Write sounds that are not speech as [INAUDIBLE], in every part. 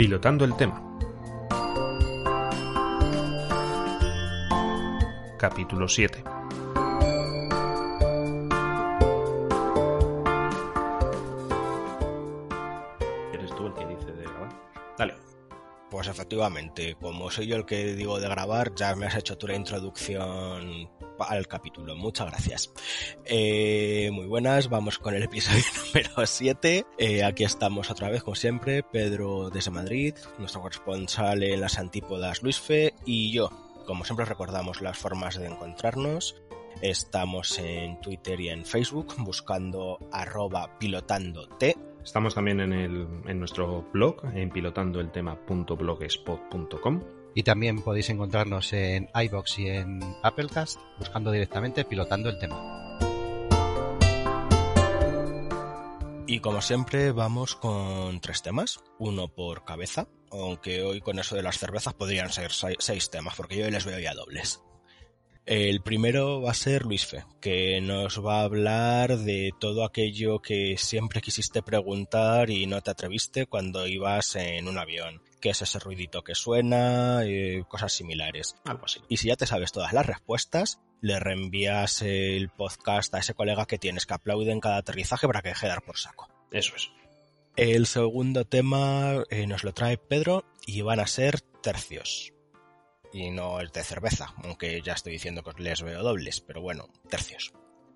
Pilotando el tema. Capítulo 7. ¿Eres tú el que dice de grabar? Dale. Pues efectivamente, como soy yo el que digo de grabar, ya me has hecho tu introducción al capítulo. Muchas gracias. Eh, muy buenas, vamos con el episodio [LAUGHS] número 7. Eh, aquí estamos otra vez, como siempre, Pedro desde Madrid, nuestro corresponsal en las antípodas Luis Fe y yo. Como siempre recordamos las formas de encontrarnos. Estamos en Twitter y en Facebook buscando arroba pilotandote. Estamos también en, el, en nuestro blog, en pilotandoeltema.blogspot.com. Y también podéis encontrarnos en iBox y en Applecast buscando directamente pilotando el tema. Y como siempre vamos con tres temas, uno por cabeza, aunque hoy con eso de las cervezas podrían ser seis temas, porque yo les veo ya dobles. El primero va a ser Luis Fe, que nos va a hablar de todo aquello que siempre quisiste preguntar y no te atreviste cuando ibas en un avión. ¿Qué es ese ruidito que suena? Eh, cosas similares. Algo así. Y si ya te sabes todas las respuestas, le reenvías el podcast a ese colega que tienes que aplaude en cada aterrizaje para que deje de dar por saco. Eso es. El segundo tema eh, nos lo trae Pedro y van a ser tercios y no es de cerveza, aunque ya estoy diciendo que les veo dobles, pero bueno, tercios.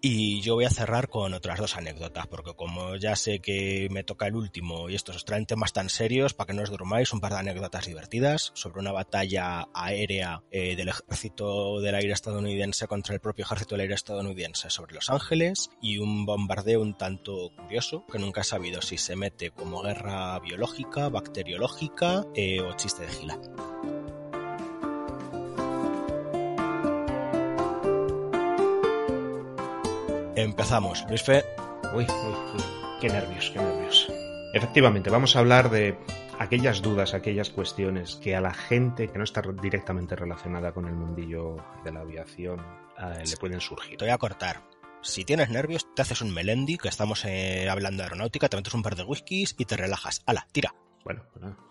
Y yo voy a cerrar con otras dos anécdotas, porque como ya sé que me toca el último y estos os traen temas tan serios, para que no os durmáis, un par de anécdotas divertidas sobre una batalla aérea eh, del ejército del aire estadounidense contra el propio ejército del aire estadounidense sobre Los Ángeles y un bombardeo un tanto curioso, que nunca he sabido si se mete como guerra biológica, bacteriológica eh, o chiste de gila. Empezamos. Luis Fe. Uy, uy, uy. Qué nervios, qué nervios. Efectivamente, vamos a hablar de aquellas dudas, aquellas cuestiones que a la gente que no está directamente relacionada con el mundillo de la aviación eh, le pueden surgir. Te voy a cortar. Si tienes nervios, te haces un melendi, que estamos eh, hablando de aeronáutica, te metes un par de whiskies y te relajas. ¡Hala, tira! Bueno,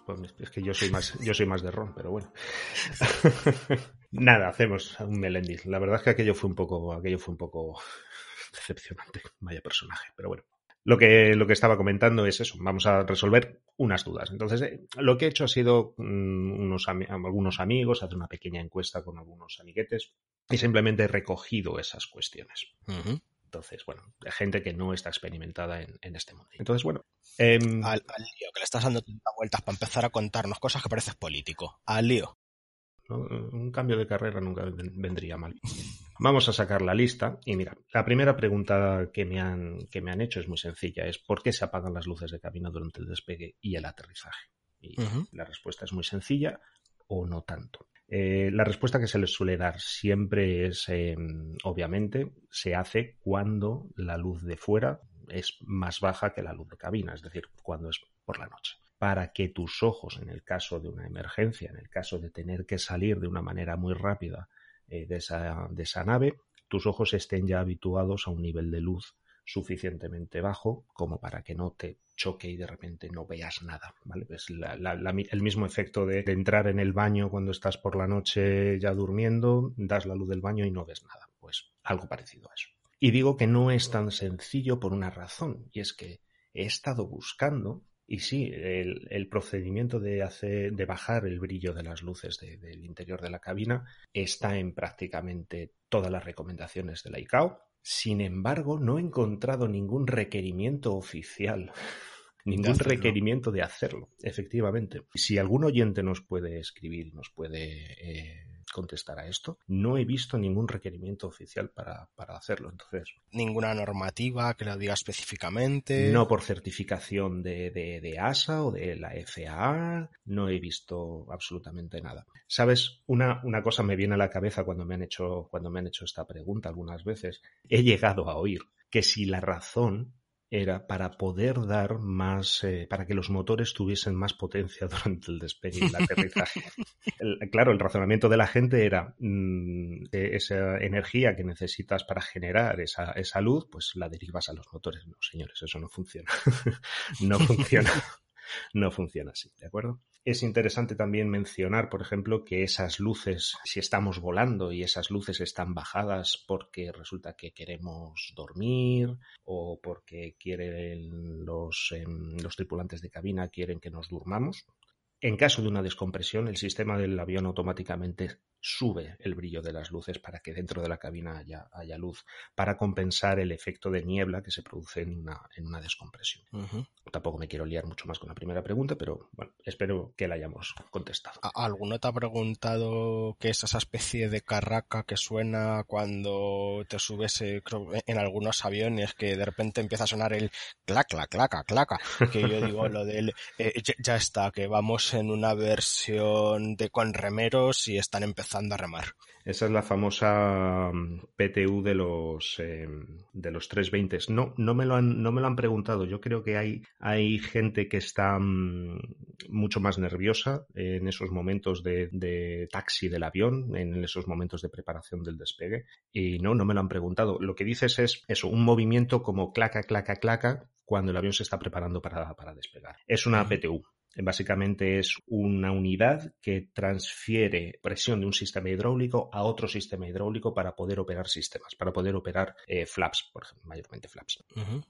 pues es que yo soy más, yo soy más de ron, pero bueno. [LAUGHS] Nada, hacemos un melendi. La verdad es que aquello fue un poco, aquello fue un poco decepcionante. Vaya personaje, pero bueno. Lo que, lo que estaba comentando es eso, vamos a resolver unas dudas. Entonces, eh, lo que he hecho ha sido mm, unos, algunos amigos, hacer una pequeña encuesta con algunos amiguetes y simplemente he recogido esas cuestiones. Entonces, bueno, gente que no está experimentada en, este mundo. Entonces, bueno. Em, al, lío, que le estás dando vueltas para empezar a contarnos cosas que pareces político. Al lío. Un cambio de carrera nunca vendría mal. Vamos a sacar la lista y mira, la primera pregunta que me han, que me han hecho es muy sencilla, es ¿por qué se apagan las luces de cabina durante el despegue y el aterrizaje? Y la respuesta es muy sencilla o no tanto. Eh, la respuesta que se les suele dar siempre es, em, obviamente, se hace cuando la luz de fuera es más baja que la luz de cabina, es decir, cuando es por la noche para que tus ojos, en el caso de una emergencia, en el caso de tener que salir de una manera muy rápida eh, de, esa, de esa nave, tus ojos estén ya habituados a un nivel de luz suficientemente bajo como para que no te choque y de repente no veas nada, ¿vale? Es el mismo efecto de, entrar en el baño cuando estás por la noche ya durmiendo, das la luz del baño y no ves nada, pues algo parecido a eso. Y digo que no es tan sencillo por una razón, y es que he estado buscando y sí, el, procedimiento de, hacer, de bajar el brillo de las luces del interior de la cabina está en prácticamente todas las recomendaciones de la ICAO. Sin embargo, no he encontrado ningún requerimiento oficial, [LAUGHS] ningún requerimiento de hacerlo, efectivamente. Si algún oyente nos puede escribir, nos puede eh, contestar a esto. No he visto ningún requerimiento oficial para, para hacerlo. Entonces, Ninguna normativa que lo diga específicamente. no por certificación de, de, de ASA o de la FAA, no he visto absolutamente nada. Sabes, una, una cosa me viene a la cabeza cuando me han hecho, cuando me han hecho esta pregunta algunas veces. He llegado a oír que si la razón era para poder dar más, eh, para que los motores tuviesen más potencia [LAUGHS] durante el despegue y el aterrizaje. [LAUGHS] El- claro, el razonamiento de la gente era mm, que esa energía que necesitas para generar esa, esa luz, pues la derivas a los motores. No, señores, eso no funciona. [LAUGHS] no funciona. No funciona así, ¿de acuerdo? Es interesante también mencionar, por ejemplo, que esas luces, si estamos volando y esas luces están bajadas porque resulta que queremos dormir o porque quieren los, em, tripulantes de cabina quieren que nos durmamos, en caso de una descompresión, el sistema del avión automáticamente sube el brillo de las luces para que dentro de la cabina haya, luz, para compensar el efecto de niebla que se produce en una, descompresión. Tampoco me quiero liar mucho más con la primera pregunta, pero bueno, espero que la hayamos contestado. ¿A- ¿Alguno te ha preguntado qué es esa especie de carraca que suena cuando te subes eh, creo, en algunos aviones que de repente empieza a sonar el clac, clac, claca, claca? Que yo digo lo del eh, ya, está, que vamos en una versión de con remeros y están empezando a remar. Esa es la famosa mm, PTU de los eh, de los 320. No, no me lo han, no me lo han preguntado. Yo creo que hay, hay gente que está mm, mucho más nerviosa en esos momentos de, de taxi del avión, en esos momentos de preparación del despegue. Y no, no me lo han preguntado. Lo que dices es eso, un movimiento como claca, claca, claca cuando el avión se está preparando para, para despegar. Es una. PTU. Básicamente es una unidad que transfiere presión de un sistema hidráulico a otro sistema hidráulico para poder operar sistemas, para poder operar eh, flaps, por ejemplo, mayormente flaps.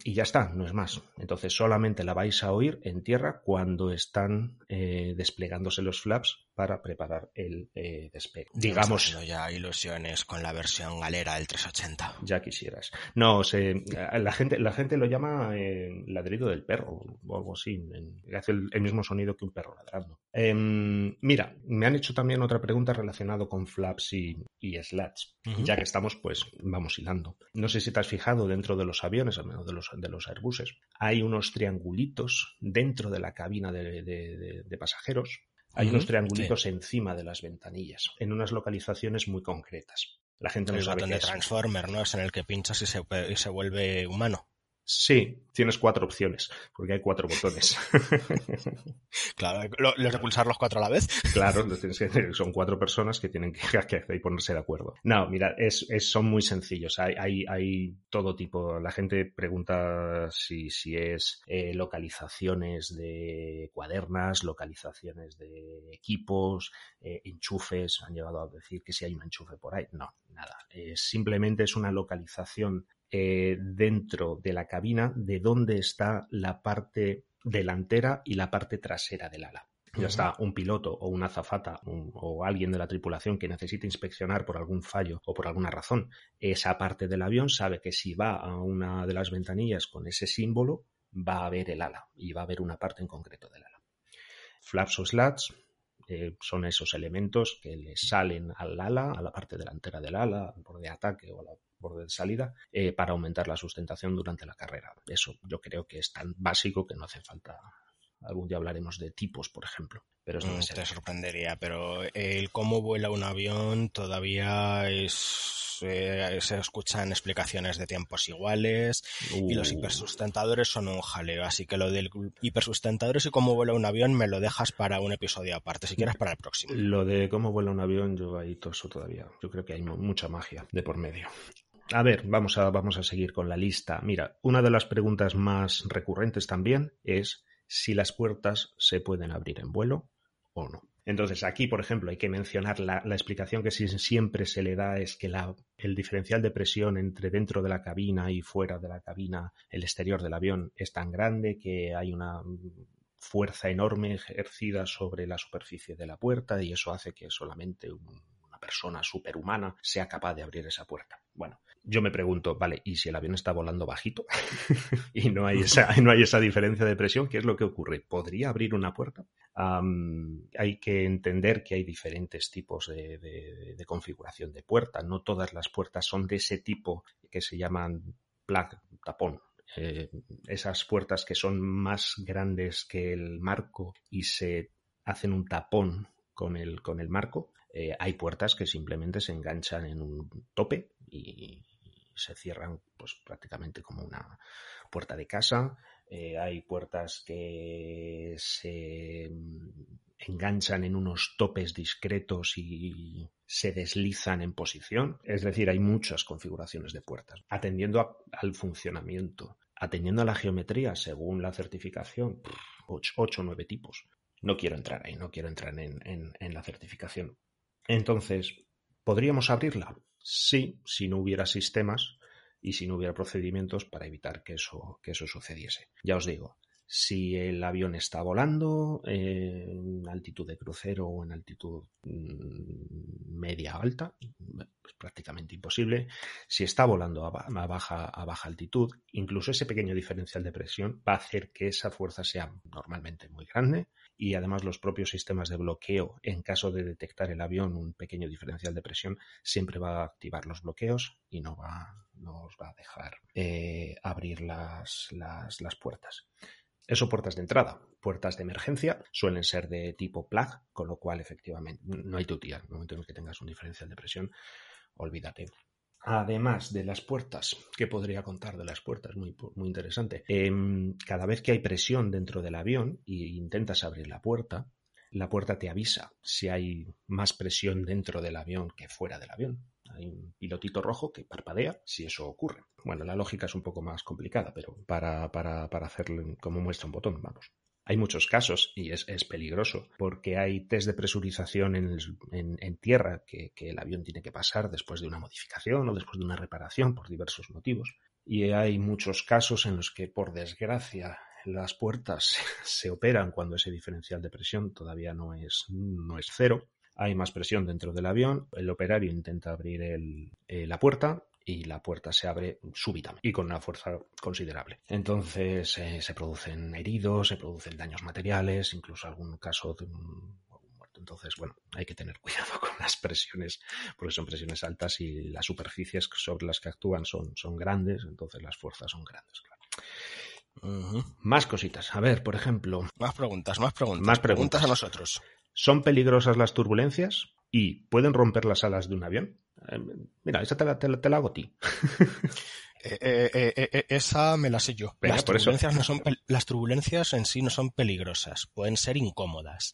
Y ya está, no es más. Entonces solamente la vais a oír en tierra cuando están eh, desplegándose los flaps para preparar el eh, despegue. Digamos, ya ilusiones con la versión galera del 380. ya quisieras. No, se, la gente, la gente lo llama eh, ladrido del perro o algo así. en- hace el, el mismo sonido que un perro ladrando. Em, mira, me han hecho también otra pregunta relacionada con flaps y, y slats. Ya que estamos, pues vamos hilando. No sé si te has fijado dentro de los aviones, al menos de los, de los Airbuses, hay unos triangulitos dentro de la cabina de, de- de- de pasajeros. Hay unos triangulitos encima de las ventanillas, en unas localizaciones muy concretas. La gente no El sabe botón qué de es. Transformer, ¿no? Es en el que pinchas y se, y se vuelve humano. Sí, tienes cuatro opciones, porque hay cuatro botones. [LAUGHS] Claro, lo- los de pulsar los cuatro a la vez. [LAUGHS] claro, tienes que- son cuatro personas que tienen que, [LAUGHS] que y ponerse de acuerdo. No, mira, es, es- son muy sencillos. Hay, hay, hay todo tipo. La gente pregunta si, si es eh, localizaciones de cuadernas, localizaciones de equipos, eh, enchufes. Han llegado a decir que si hay un enchufe por ahí. No, nada. Eh, simplemente es una localización eh, dentro de la cabina de dónde está la parte delantera y la parte trasera del ala. Ya está un piloto o una azafata un- o alguien de la tripulación que necesite inspeccionar por algún fallo o por alguna razón esa parte del avión, sabe que si va a una de las ventanillas con ese símbolo, va a ver el ala y va a ver una parte en concreto del ala. Flaps o slats eh, son esos elementos que le salen al ala, a la parte delantera del ala, al borde de ataque o al borde de salida, eh, para aumentar la sustentación durante la carrera. Eso yo creo que es tan básico que no hace falta. Algún día hablaremos de tipos, por ejemplo. Pero es Mm. Te sorprendería, pero el cómo vuela un avión todavía es. eh, se escuchan explicaciones de tiempos iguales y los Uh. hipersustentadores son un jaleo. Así que lo del hipersustentadores y cómo vuela un avión me lo dejas para un episodio aparte, si quieres para el próximo. Lo de cómo vuela un avión, yo ahí toso todavía. Yo creo que hay mu- mucha magia de por medio. A ver, vamos a, vamos a seguir con la lista. Mira, una de las preguntas más recurrentes también es si las puertas se pueden abrir en vuelo o no. Entonces, aquí, por ejemplo, hay que mencionar la, la explicación que si- siempre se le da es que la- el diferencial de presión entre dentro de la cabina y fuera de la cabina, el exterior del avión, es tan grande que hay una fuerza enorme ejercida sobre la superficie de la puerta y eso hace que solamente un- una persona superhumana sea capaz de abrir esa puerta. Bueno, yo me pregunto, vale, ¿y si el avión está volando bajito [LAUGHS] y no hay esa, no hay esa diferencia de presión? ¿Qué es lo que ocurre? ¿Podría abrir una puerta? hay que entender que hay diferentes tipos de, configuración de puerta. No todas las puertas son de ese tipo que se llaman plug, tapón. Eh, esas puertas que son más grandes que el marco y se hacen un tapón con el, con el marco. Eh, hay puertas que simplemente se enganchan en un tope y se cierran pues prácticamente como una puerta de casa. Eh, hay puertas que se enganchan en unos topes discretos y se deslizan en posición. Es decir, hay muchas configuraciones de puertas. Atendiendo al funcionamiento, atendiendo a la geometría según la certificación, 8 o 9 tipos. No quiero entrar ahí, no quiero entrar en, en la certificación. Entonces, ¿podríamos abrirla? Sí, si no hubiera sistemas y si no hubiera procedimientos para evitar que eso, que eso sucediese. Ya os digo, si el avión está volando en altitud de crucero o en altitud mm, media alta, es prácticamente imposible. Si está volando a, baja, a baja altitud, incluso ese pequeño diferencial de presión va a hacer que esa fuerza sea normalmente muy grande y además los propios sistemas de bloqueo, en caso de detectar el avión un pequeño diferencial de presión, siempre va a activar los bloqueos y no va, nos va a dejar eh, abrir las, las, las puertas. Eso puertas de entrada. Puertas de emergencia suelen ser de tipo plug, con lo cual efectivamente no hay tutía. En el momento en el que tengas un diferencial de presión, olvídate. Además de las puertas, ¿qué podría contar de las puertas? Muy, muy interesante. Em, cada vez que hay presión dentro del avión e intentas abrir la puerta, la puerta te avisa si hay más presión dentro del avión que fuera del avión. Hay un pilotito rojo que parpadea si eso ocurre. Bueno, la lógica es un poco más complicada, pero para, para, para hacerlo como muestra un botón, vamos. Hay muchos casos y es, peligroso porque hay test de presurización en, tierra que, que, el avión tiene que pasar después de una modificación o después de una reparación por diversos motivos. Y hay muchos casos en los que, por desgracia, las puertas [LAUGHS] se operan cuando ese diferencial de presión todavía no es, no es cero hay más presión dentro del avión, el operario intenta abrir eh, la puerta y la puerta se abre súbitamente y con una fuerza considerable. Entonces eh, se producen heridos, se producen daños materiales, incluso algún caso de un, muerto. Entonces, bueno, hay que tener [LAUGHS] cuidado con las presiones, porque son presiones altas y las superficies sobre las que actúan son, son grandes, entonces las fuerzas son grandes, claro. Más cositas. A ver, por ejemplo. Más preguntas, más preguntas. Más preguntas a nosotros. ¿Son peligrosas las turbulencias? ¿Y pueden romper las alas de un avión? Eh, mira, esa te la, te la hago a ti. [LAUGHS] Eh, eh, eh, esa me la sé yo. las, turbulencias no son las turbulencias en sí no son peligrosas, pueden ser incómodas.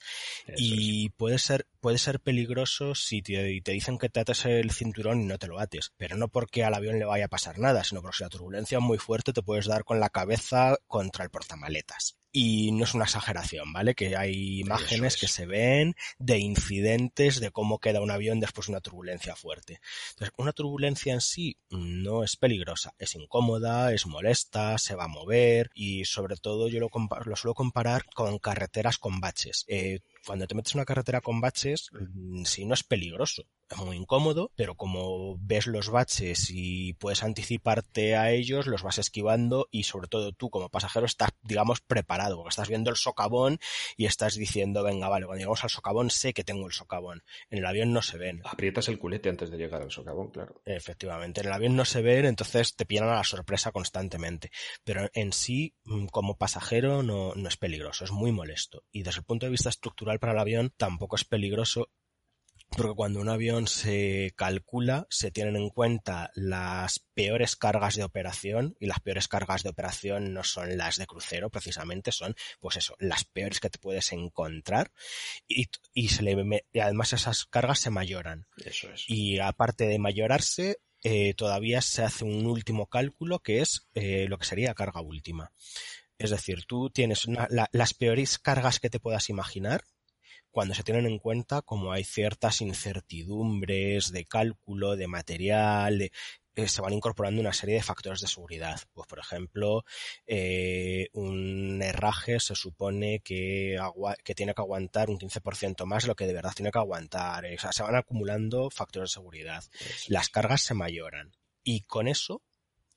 y puede ser, puede ser peligroso si te, te, dicen que te ates el cinturón y no te lo ates. Pero no porque al avión le vaya a pasar nada, sino porque si la turbulencia es muy fuerte te puedes dar con la cabeza contra el portamaletas. Y no es una exageración, ¿vale? Que hay imágenes que se ven de incidentes de cómo queda un avión después de una turbulencia fuerte. Entonces, una turbulencia en sí no es peligrosa es incómoda, es molesta, se va a mover y sobre todo yo lo, lo suelo comparar con carreteras con baches. Eh, cuando te metes en una carretera con baches, mm, si no es peligroso, es muy incómodo, pero como ves los baches y puedes anticiparte a ellos, los vas esquivando y sobre todo tú como pasajero estás, digamos, preparado, porque estás viendo el socavón y estás diciendo, venga, vale, cuando llegamos al socavón sé que tengo el socavón. En el avión no se ven. Aprietas el culete antes de llegar al socavón, claro. Efectivamente, en el avión no se ven, entonces te pillan a la sorpresa constantemente. Pero en sí, mm, como pasajero, no, no es peligroso, es muy molesto. Y desde el punto de vista estructural para el avión tampoco es peligroso porque cuando un avión se calcula se tienen en cuenta las peores cargas de operación y las peores cargas de operación no son las de crucero precisamente son pues eso las peores que te puedes encontrar y, y se le y además esas cargas se mayoran. Eso es. Y aparte de mayorarse eh, todavía se hace un último cálculo que es eh, lo que sería carga última. Es decir tú tienes las peores cargas que te puedas imaginar cuando se tienen en cuenta como hay ciertas incertidumbres de cálculo, de material, eh, se van incorporando una serie de factores de seguridad. Pues, por ejemplo, eh, un herraje se supone que, que tiene que aguantar un 15% más de lo que de verdad tiene que aguantar. O sea, se van acumulando factores de seguridad. Las cargas se mayoran. Y con eso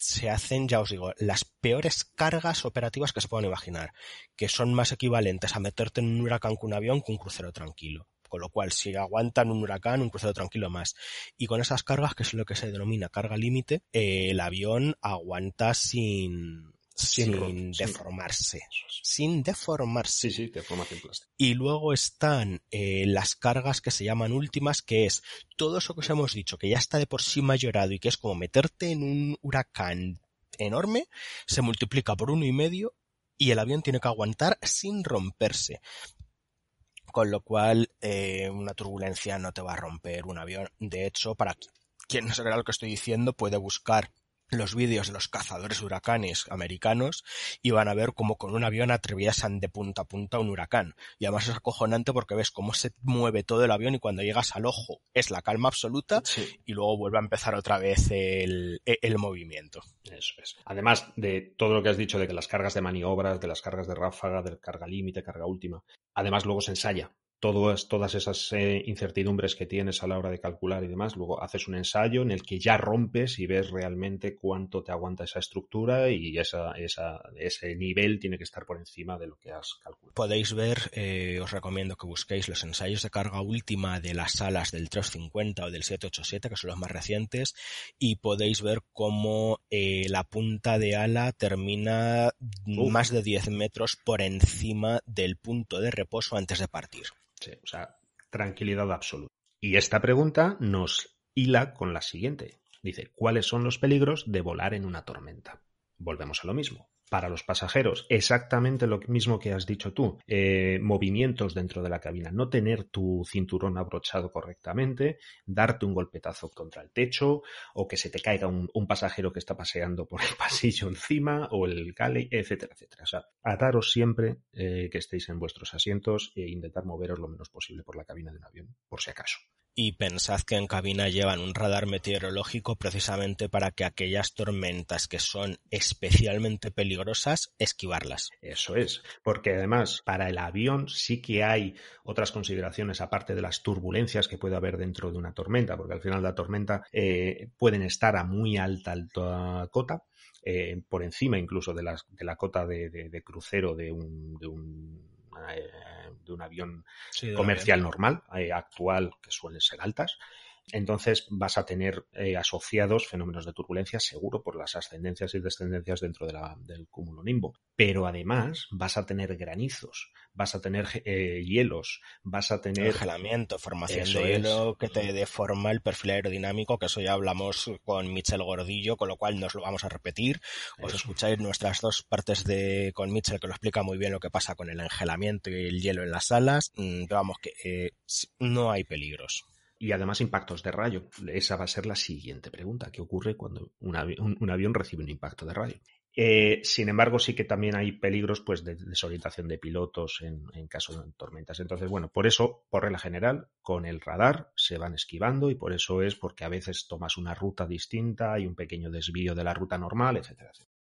se hacen, ya os digo, las peores cargas operativas que se puedan imaginar, que son más equivalentes a meterte en un huracán con un avión que un crucero tranquilo. Con lo cual, si aguantan un huracán, un crucero tranquilo más. Y con esas cargas, que es lo que se denomina carga límite, eh, el avión aguanta sin, sin, deformarse. Sin, deformarse. Sí, sí, deformación plástica. Y luego están eh, las cargas que se llaman últimas, que es todo eso que os hemos dicho, que ya está de por sí mayorado y que es como meterte en un huracán enorme, se multiplica por uno y medio y el avión tiene que aguantar sin romperse con lo cual eh, una turbulencia no te va a romper un avión. De hecho, para quien no sabe lo que estoy diciendo, puede buscar los vídeos de los cazadores huracanes americanos y van a ver cómo con un avión atraviesan de punta a punta un huracán. Y además es acojonante porque ves cómo se mueve todo el avión y cuando llegas al ojo es la calma absoluta y luego vuelve a empezar otra vez el, el, movimiento. Eso es. Además de todo lo que has dicho de que las cargas de maniobras, de las cargas de ráfaga, de carga límite, carga última, además luego se ensaya todas esas eh, incertidumbres que tienes a la hora de calcular y demás, luego haces un ensayo en el que ya rompes y ves realmente cuánto te aguanta esa estructura y esa, ese nivel tiene que estar por encima de lo que has calculado. Podéis ver, eh, os recomiendo que busquéis los ensayos de carga última de las salas del 350 o del 787, que son los más recientes, y podéis ver cómo eh, la punta de ala termina más de 10 metros por encima del punto de reposo antes de partir o sea, tranquilidad absoluta. Y esta pregunta nos hila con la siguiente. Dice, ¿cuáles son los peligros de volar en una tormenta? Volvemos a lo mismo para los pasajeros exactamente lo mismo que has dicho tú, eh, movimientos dentro de la cabina, no tener tu cinturón abrochado correctamente, darte un golpetazo contra el techo o que se te caiga un, pasajero que está paseando por el [LAUGHS] pasillo encima o el galley, etcétera, etcétera. O sea, ataros siempre eh, que estéis en vuestros asientos e intentar moveros lo menos posible por la cabina de un avión, por si acaso y pensad que en cabina llevan un radar meteorológico precisamente para que aquellas tormentas que son especialmente peligrosas, esquivarlas. Eso es, porque además para el avión sí que hay otras consideraciones aparte de las turbulencias que puede haber dentro de una tormenta, porque al final la tormenta eh, pueden estar a muy alta, alta cota, eh, por encima incluso de, de la cota de, crucero de un, de un eh, de un avión comercial normal, eh, actual, que suelen ser altas. Entonces vas a tener eh, asociados fenómenos de turbulencia seguro por las ascendencias y descendencias dentro del cúmulo nimbo. Pero además vas a tener granizos, vas a tener eh, hielos, vas a tener... Congelamiento, formación de hielo que te deforma el perfil aerodinámico, que eso ya hablamos con Michel Gordillo, con lo cual nos lo vamos a repetir. Os escucháis nuestras dos partes de con Michel que lo explica muy bien lo que pasa con el engelamiento y el hielo en las salas. Mm, pero vamos, que eh, no hay peligros y además impactos de rayo. Esa va a ser la siguiente pregunta. ¿Qué ocurre cuando un, avión recibe un impacto de rayo? Eh, sin embargo, sí que también hay peligros pues, de desorientación de pilotos en, en, caso de tormentas. Entonces, bueno, por eso, por regla general, con el radar se van esquivando y por eso es porque a veces tomas una ruta distinta, hay un pequeño desvío de la ruta normal, etcétera, etcétera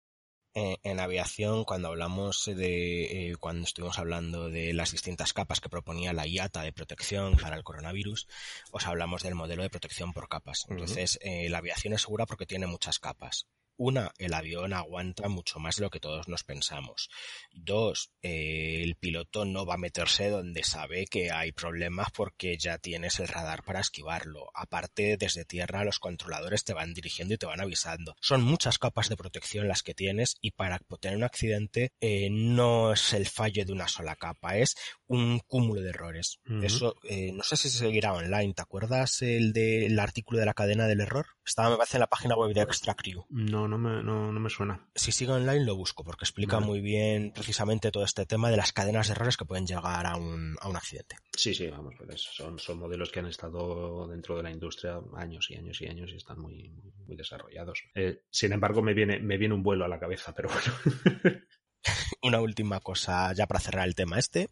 en, aviación, cuando hablamos de, eh, cuando estuvimos hablando de las distintas capas que proponía la IATA de protección para el coronavirus, os hablamos del modelo de protección por capas. Entonces, eh, la aviación es segura porque tiene muchas capas. Una, el avión aguanta mucho más de lo que todos nos pensamos. Dos, eh, el piloto no va a meterse donde sabe que hay problemas porque ya tienes el radar para esquivarlo. Aparte, desde tierra los controladores te van dirigiendo y te van avisando. Son muchas capas de protección las que tienes y para tener un accidente eh, no es el fallo de una sola capa, es un cúmulo de errores. Eso, eh, no sé si se seguirá online. ¿Te acuerdas el del artículo de la cadena del error? Estaba, me parece, en la página web de Extractrio. No, no me, no, me suena. Si sigue online lo busco porque explica muy bien precisamente todo este tema de las cadenas de errores que pueden llegar a un, a un accidente. Sí, sí, vamos, pues son, son modelos que han estado dentro de la industria años y años y años y están muy, muy, desarrollados. Eh, sin embargo, me viene, me viene un vuelo a la cabeza, pero bueno. [LAUGHS] [LAUGHS] una última cosa ya para cerrar el tema este.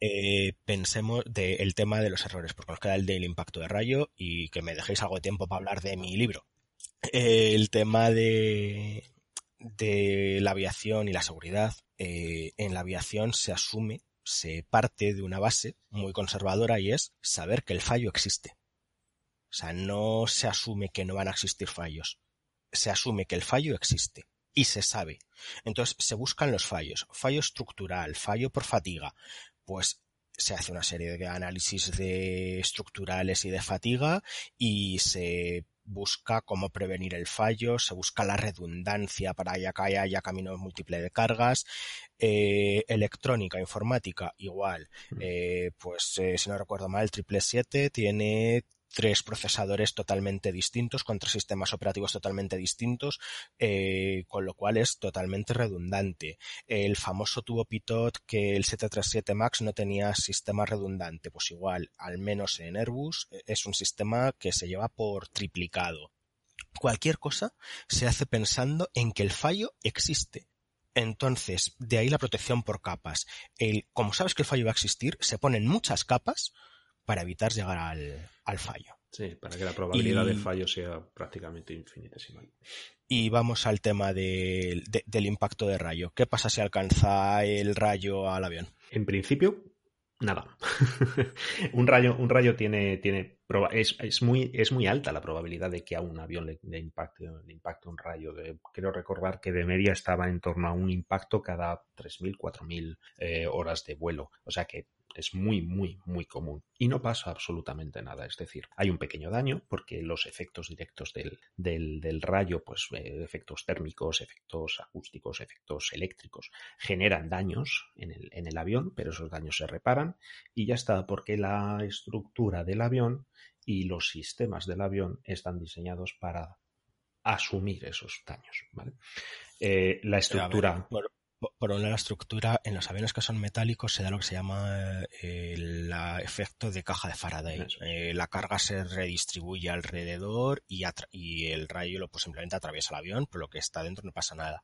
Eh, pensemos del tema de los errores, porque nos queda el del impacto de rayo y que me dejéis algo de tiempo para hablar de mi libro. Eh, el tema de, de la aviación y la seguridad. Eh, en la aviación se asume, se parte de una base muy conservadora y es saber que el fallo existe. O sea, no se asume que no van a existir fallos se asume que el fallo existe y se sabe. Entonces se buscan los fallos. Fallo estructural, fallo por fatiga. Pues se hace una serie de análisis de estructurales y de fatiga y se busca cómo prevenir el fallo, se busca la redundancia para que haya camino múltiple de cargas, eh, electrónica, informática, igual, eh, pues eh, si no recuerdo mal, el triple 7 tiene tres procesadores totalmente distintos con tres sistemas operativos totalmente distintos, eh, con lo cual es totalmente redundante. El famoso tubo Pitot que el 737 MAX no tenía sistema redundante, pues igual, al menos en Airbus, eh, es un sistema que se lleva por triplicado. Cualquier cosa se hace pensando en que el fallo existe. Entonces, de ahí la protección por capas. El, como sabes que el fallo va a existir, se ponen muchas capas para evitar llegar al, fallo. Sí, para que la probabilidad de fallo sea prácticamente infinitesimal. Y vamos al tema del impacto de rayo. ¿Qué pasa si alcanza el rayo al avión? En principio, nada. [LAUGHS] un rayo, un rayo tiene, tiene es, muy, es muy alta la probabilidad de que a un avión le, impacte, un rayo. Quiero recordar que de media estaba en torno a un impacto cada 3.000, 4.000 eh, horas de vuelo. O sea que es muy, muy, muy común y no pasa absolutamente nada. Es decir, hay un pequeño daño porque los efectos directos del, del, rayo, pues eh, efectos térmicos, efectos acústicos, efectos eléctricos, generan daños en el, en el avión, pero esos daños se reparan y ya está, porque la estructura del avión y los sistemas del avión están diseñados para asumir esos daños. ¿vale? Eh, la estructura por una la estructura, en los aviones que son metálicos se da lo que se llama eh, el efecto de caja de Faraday. Eh, la carga se redistribuye alrededor y, y el rayo lo, pues, simplemente atraviesa el avión, por lo que está dentro no pasa nada.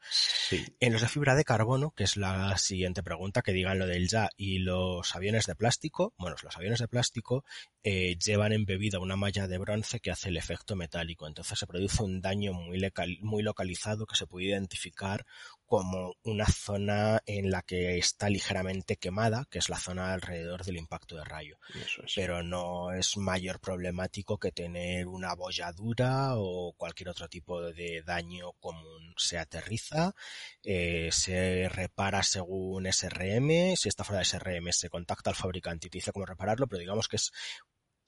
En los de fibra de carbono, que es la siguiente pregunta, que digan lo del ya, y los aviones de plástico, bueno, los aviones de plástico eh, llevan embebida una malla de bronce que hace el efecto metálico. Entonces se produce un daño muy, muy localizado que se puede identificar como una zona en la que está ligeramente quemada, que es la zona alrededor del impacto de rayo. Pero no es mayor problemático que tener una bolladura o cualquier otro tipo de daño común. Se aterriza, eh, se repara según SRM, si está fuera de SRM se contacta al fabricante y te dice cómo repararlo, pero digamos que es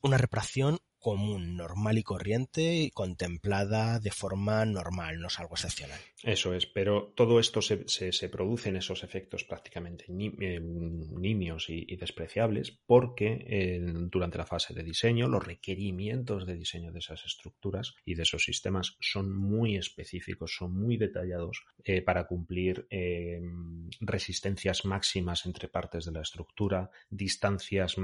una reparación común, normal y corriente y contemplada de forma normal, no es algo excepcional. Eso es, pero todo esto se, se, produce en esos efectos prácticamente eh, nimios y, despreciables porque eh, durante la fase de diseño los requerimientos de diseño de esas estructuras y de esos sistemas son muy específicos, son muy detallados eh, para cumplir resistencias máximas entre partes de la estructura, distancias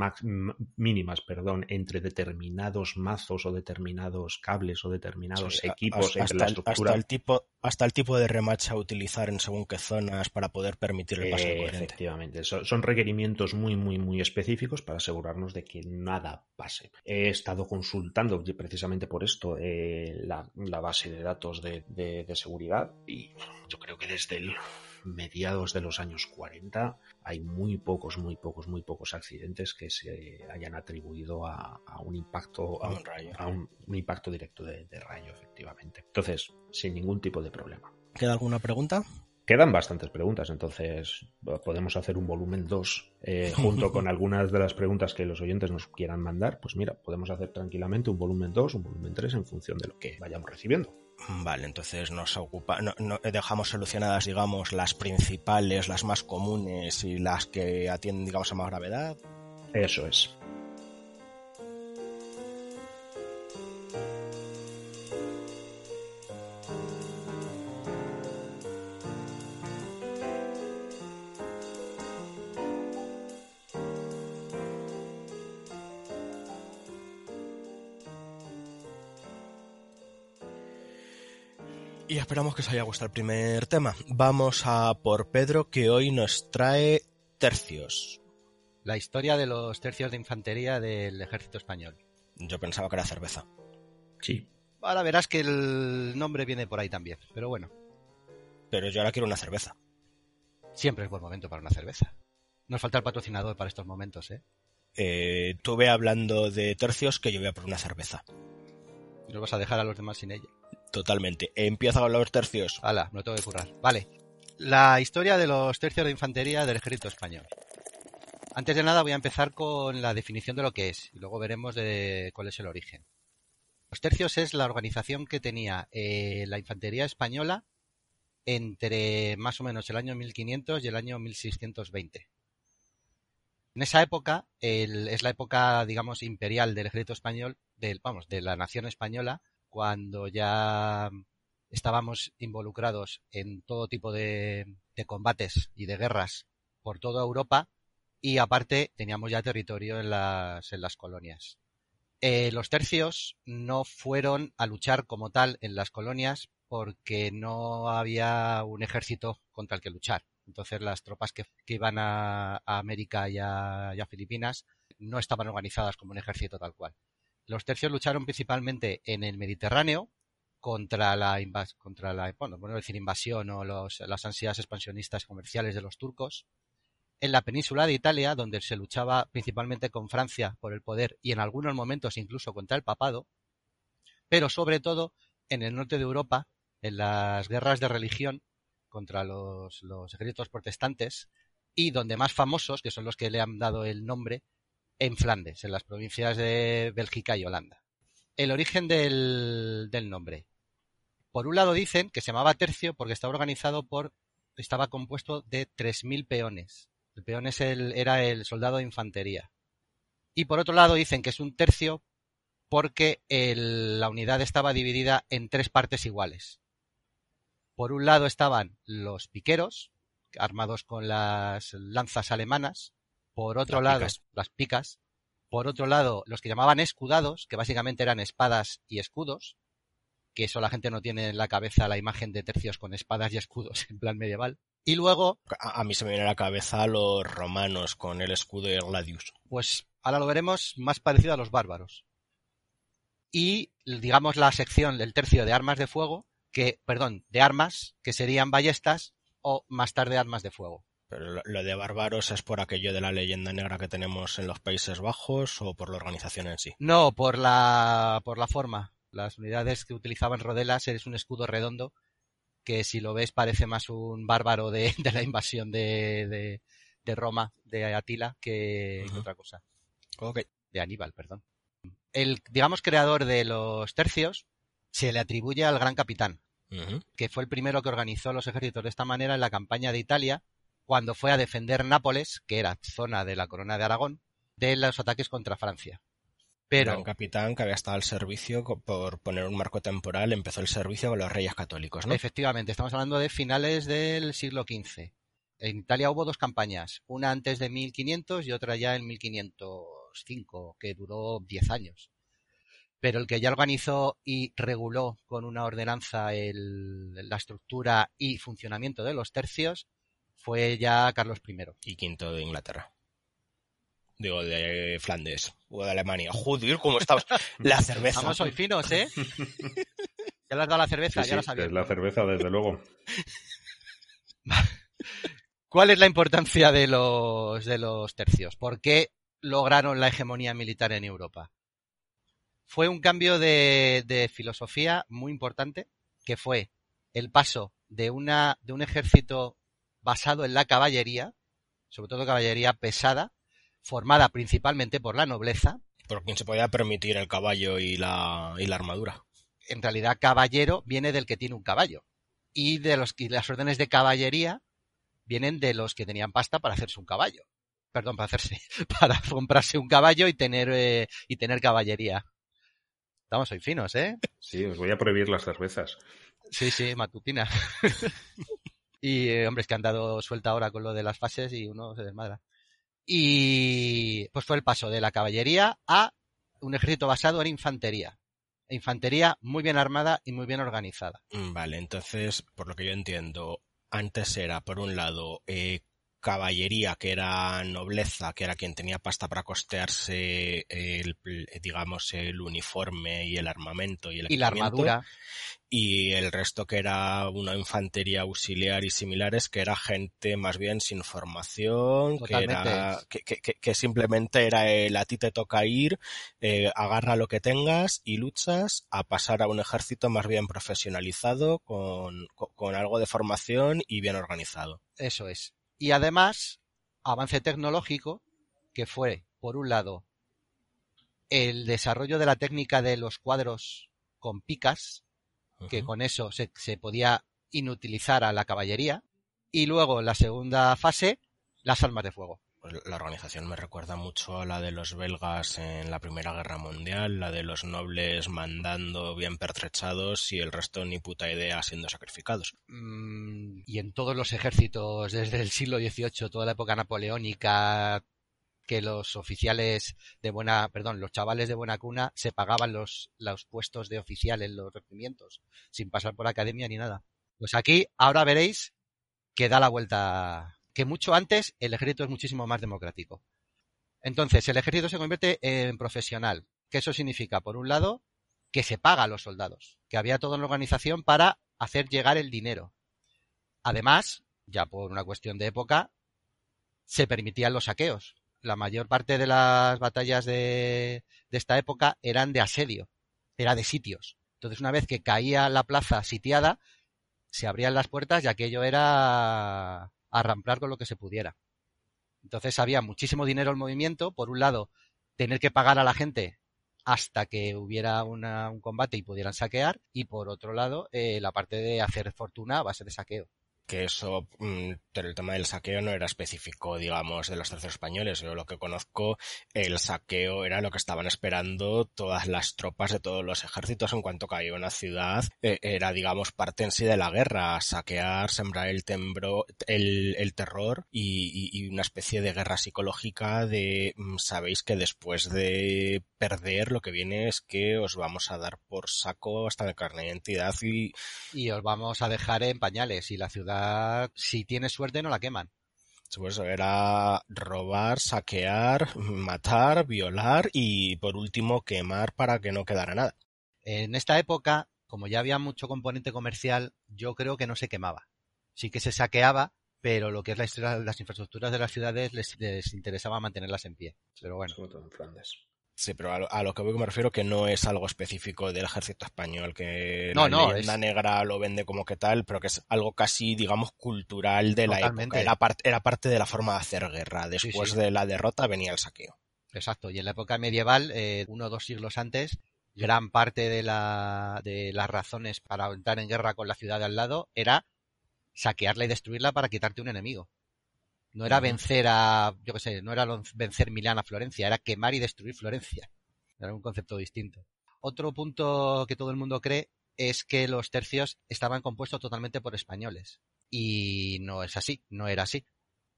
mínimas perdón, entre determinados mazos o determinados cables o determinados equipos hasta, la estructura. Hasta el, tipo, hasta el tipo de remache a utilizar en según qué zonas para poder permitir el paso de corriente. Efectivamente, son, requerimientos muy, muy, muy específicos para asegurarnos de que nada pase. He estado consultando precisamente por esto eh, la, base de datos de, de seguridad y yo creo que desde el mediados de los años 40 hay muy pocos, muy pocos, muy pocos accidentes que se hayan atribuido a, un impacto, a un, rayo. A un, impacto directo de, rayo, efectivamente. Entonces, sin ningún tipo de problema. ¿Queda alguna pregunta? Quedan bastantes preguntas, entonces podemos hacer un volumen 2 eh, junto con [LAUGHS] algunas de las preguntas que los oyentes nos quieran mandar. Pues mira, podemos hacer tranquilamente un volumen 2, un volumen 3 en función de lo que vayamos recibiendo. Vale, entonces nos ocupa, no, dejamos solucionadas, digamos, las principales, las más comunes y las que atienden, digamos, a más gravedad. Eso es. Esperamos que os haya gustado el primer tema. Vamos a por Pedro, que hoy nos trae tercios. La historia de los tercios de infantería del ejército español. Yo pensaba que era cerveza. Sí. Ahora verás que el nombre viene por ahí también, pero bueno. Pero yo ahora quiero una cerveza. Siempre es buen momento para una cerveza. Nos falta el patrocinador para estos momentos, ¿eh? eh tú ve hablando de tercios que yo voy a por una cerveza. ¿Y nos vas a dejar a los demás sin ella? Totalmente. Empieza con los tercios. Hala, me lo tengo que currar. Vale. La historia de los tercios de infantería del ejército español. Antes de nada voy a empezar con la definición de lo que es y luego veremos de cuál es el origen. Los tercios es la organización que tenía eh, la infantería española entre más o menos el año 1500 y el año 1620. En esa época el- es la época, digamos, imperial del ejército español, del, vamos, de la nación española, cuando ya estábamos involucrados en todo tipo de, combates y de guerras por toda Europa y aparte teníamos ya territorio en las, en las colonias. Eh, los tercios no fueron a luchar como tal en las colonias porque no había un ejército contra el que luchar. Entonces las tropas que, iban a, América y a Filipinas no estaban organizadas como un ejército tal cual. Los tercios lucharon principalmente en el Mediterráneo contra la, bueno, invasión o las ansias expansionistas comerciales de los turcos. En la península de Italia, donde se luchaba principalmente con Francia por el poder y en algunos momentos incluso contra el papado, pero sobre todo en el norte de Europa, en las guerras de religión contra los, los ejércitos protestantes y donde más famosos, que son los que le han dado el nombre, en Flandes, en las provincias de Bélgica y Holanda. El origen del, del nombre. Por un lado dicen que se llamaba tercio porque estaba organizado por, estaba compuesto de 3.000 peones. El peón es el, era el soldado de infantería. Y por otro lado dicen que es un tercio porque la unidad estaba dividida en tres partes iguales. Por un lado estaban los piqueros, armados con las lanzas alemanas. Por otro Las lado, picas. las picas. Por otro lado, los que llamaban escudados, que básicamente eran espadas y escudos, que eso la gente no tiene en la cabeza la imagen de tercios con espadas y escudos [LAUGHS] en plan medieval. Y luego, A, a mí se me viene a la cabeza los romanos con el escudo de Gladius. pues ahora lo veremos más parecido a los bárbaros. Y digamos la sección del tercio de armas de fuego, que, perdón, de armas, que serían ballestas o más tarde armas de fuego. Pero lo, de bárbaros es por aquello de la leyenda negra que tenemos en los Países Bajos o por la organización en sí. No, por la, por la forma. Las unidades que utilizaban rodelas es un escudo redondo que si lo ves parece más un bárbaro de, [LAUGHS] de la invasión de, de, de Roma, de Atila, que, otra cosa. De Aníbal, perdón. El, digamos, creador de los tercios se le atribuye al gran capitán, que fue el primero que organizó los ejércitos de esta manera en la campaña de Italia, cuando fue a defender Nápoles, que era zona de la corona de Aragón, de los ataques contra Francia. Pero, Gran capitán que había estado al servicio, por poner un marco temporal, empezó el servicio con los reyes católicos, ¿no? Efectivamente, estamos hablando de finales del siglo XV. En Italia hubo dos campañas, una antes de 1500 y otra ya en 1505, que duró 10 años. Pero el que ya organizó y reguló con una ordenanza el- la estructura y funcionamiento de los tercios fue ya Carlos I. Y quinto de Inglaterra. Digo, de Flandes o de Alemania. Joder, ¿cómo estabas? [LAUGHS] La cerveza. Vamos hoy finos, ¿eh? [LAUGHS] Ya le has dado la cerveza, Sí, ya sí, lo sabía. es la cerveza, desde luego. [LAUGHS] ¿Cuál es la importancia de los, de los tercios? ¿Por qué lograron la hegemonía militar en Europa? Fue un cambio de, de filosofía muy importante, que fue el paso de, una, de un ejército basado en la caballería, sobre todo caballería pesada, formada principalmente por la nobleza, Por quien se podía permitir el caballo y la, y la armadura. en realidad caballero viene del que tiene un caballo. Y de los y las órdenes de caballería vienen de los que tenían pasta para hacerse un caballo. Perdón, para hacerse, [LAUGHS] para comprarse un caballo y tener eh, y tener caballería. Estamos hoy finos, ¿eh? Sí, os voy a prohibir las cervezas. Sí, sí, matutina. [LAUGHS] y eh, hombre, es que han dado suelta ahora con lo de las fases y uno se desmadra. Y pues fue el paso de la caballería a un ejército basado en infantería. Infantería muy bien armada y muy bien organizada. Mm, Vale, entonces, por lo que yo entiendo, antes era, por un lado, eh, caballería, que era nobleza, que era quien tenía pasta para costearse el, digamos, el uniforme y el armamento y el Y la armadura. y el resto que era una infantería auxiliar y similares, que era gente más bien sin formación, que, era, que, que- que- que simplemente era el a ti te toca ir, eh, agarra lo que tengas y luchas a pasar a un ejército más bien profesionalizado, con, con, con algo de formación y bien organizado. Eso es. Y además, avance tecnológico, que fue, por un lado, el desarrollo de la técnica de los cuadros con picas, que con eso se, se podía inutilizar a la caballería. Y luego, la segunda fase, las armas de fuego. Pues la organización me recuerda mucho a la de los belgas en la Primera Guerra Mundial, la de los nobles mandando bien pertrechados y el resto ni puta idea siendo sacrificados. Mm, y en todos los ejércitos desde el siglo XVIII, toda la época napoleónica, que los oficiales de buena, perdón, los chavales de buena cuna se pagaban los, los puestos de oficial en los regimientos, sin pasar por academia ni nada. Pues aquí, ahora veréis que da la vuelta, que mucho antes el ejército es muchísimo más democrático. Entonces, el ejército se convierte en profesional. que eso significa? Por un lado, que se paga a los soldados, que había toda una organización para hacer llegar el dinero. Además, ya por una cuestión de época, se permitían los saqueos. La mayor parte de las batallas de, de esta época eran de asedio, era de sitios. Entonces, una vez que caía la plaza sitiada, se abrían las puertas y aquello era arramplar con lo que se pudiera. Entonces había muchísimo dinero en movimiento. Por un lado, tener que pagar a la gente hasta que hubiera una- un combate y pudieran saquear. Y por otro lado, eh, la parte de hacer fortuna a base de saqueo. Que eso, mm, el tema del saqueo no era específico, digamos, de los tercios españoles. Yo lo que conozco, el saqueo era lo que estaban esperando todas las tropas de todos los ejércitos en cuanto caía una ciudad. Eh, era, digamos, parte en sí de la guerra. Saquear, sembrar el tembro, el, el terror y, una especie de guerra psicológica de, mm, sabéis que después de perder lo que viene es que os vamos a dar por saco hasta de carne y identidad y Y os vamos a dejar en pañales. Y la ciudad, si tiene suerte, no la queman. Pues era robar, saquear, matar, violar y por último quemar para que no quedara nada. En esta época, como ya había mucho componente comercial, yo creo que no se quemaba. Sí que se saqueaba, pero lo que es la historia- las infraestructuras de las ciudades les, les interesaba mantenerlas en pie. Pero bueno, Sobre todo en Flandes. Sí, pero a lo, a lo que voy me refiero que no es algo específico del ejército español, que No, la no, leyenda es- negra lo vende como que tal, pero que es algo casi, digamos, cultural de la época. Era, parte era parte de la forma de hacer guerra. Después sí. de la derrota venía el saqueo. exacto. Y en la época medieval, eh, uno o dos siglos antes, gran parte de, la, de las razones para entrar en guerra con la ciudad de al lado era saquearla y destruirla para quitarte un enemigo. No era vencer a, yo qué sé, no era vencer Milán a Florencia, era quemar y destruir Florencia. Era un concepto distinto. Otro punto que todo el mundo cree es que los tercios estaban compuestos totalmente por españoles. Y no es así, no era así.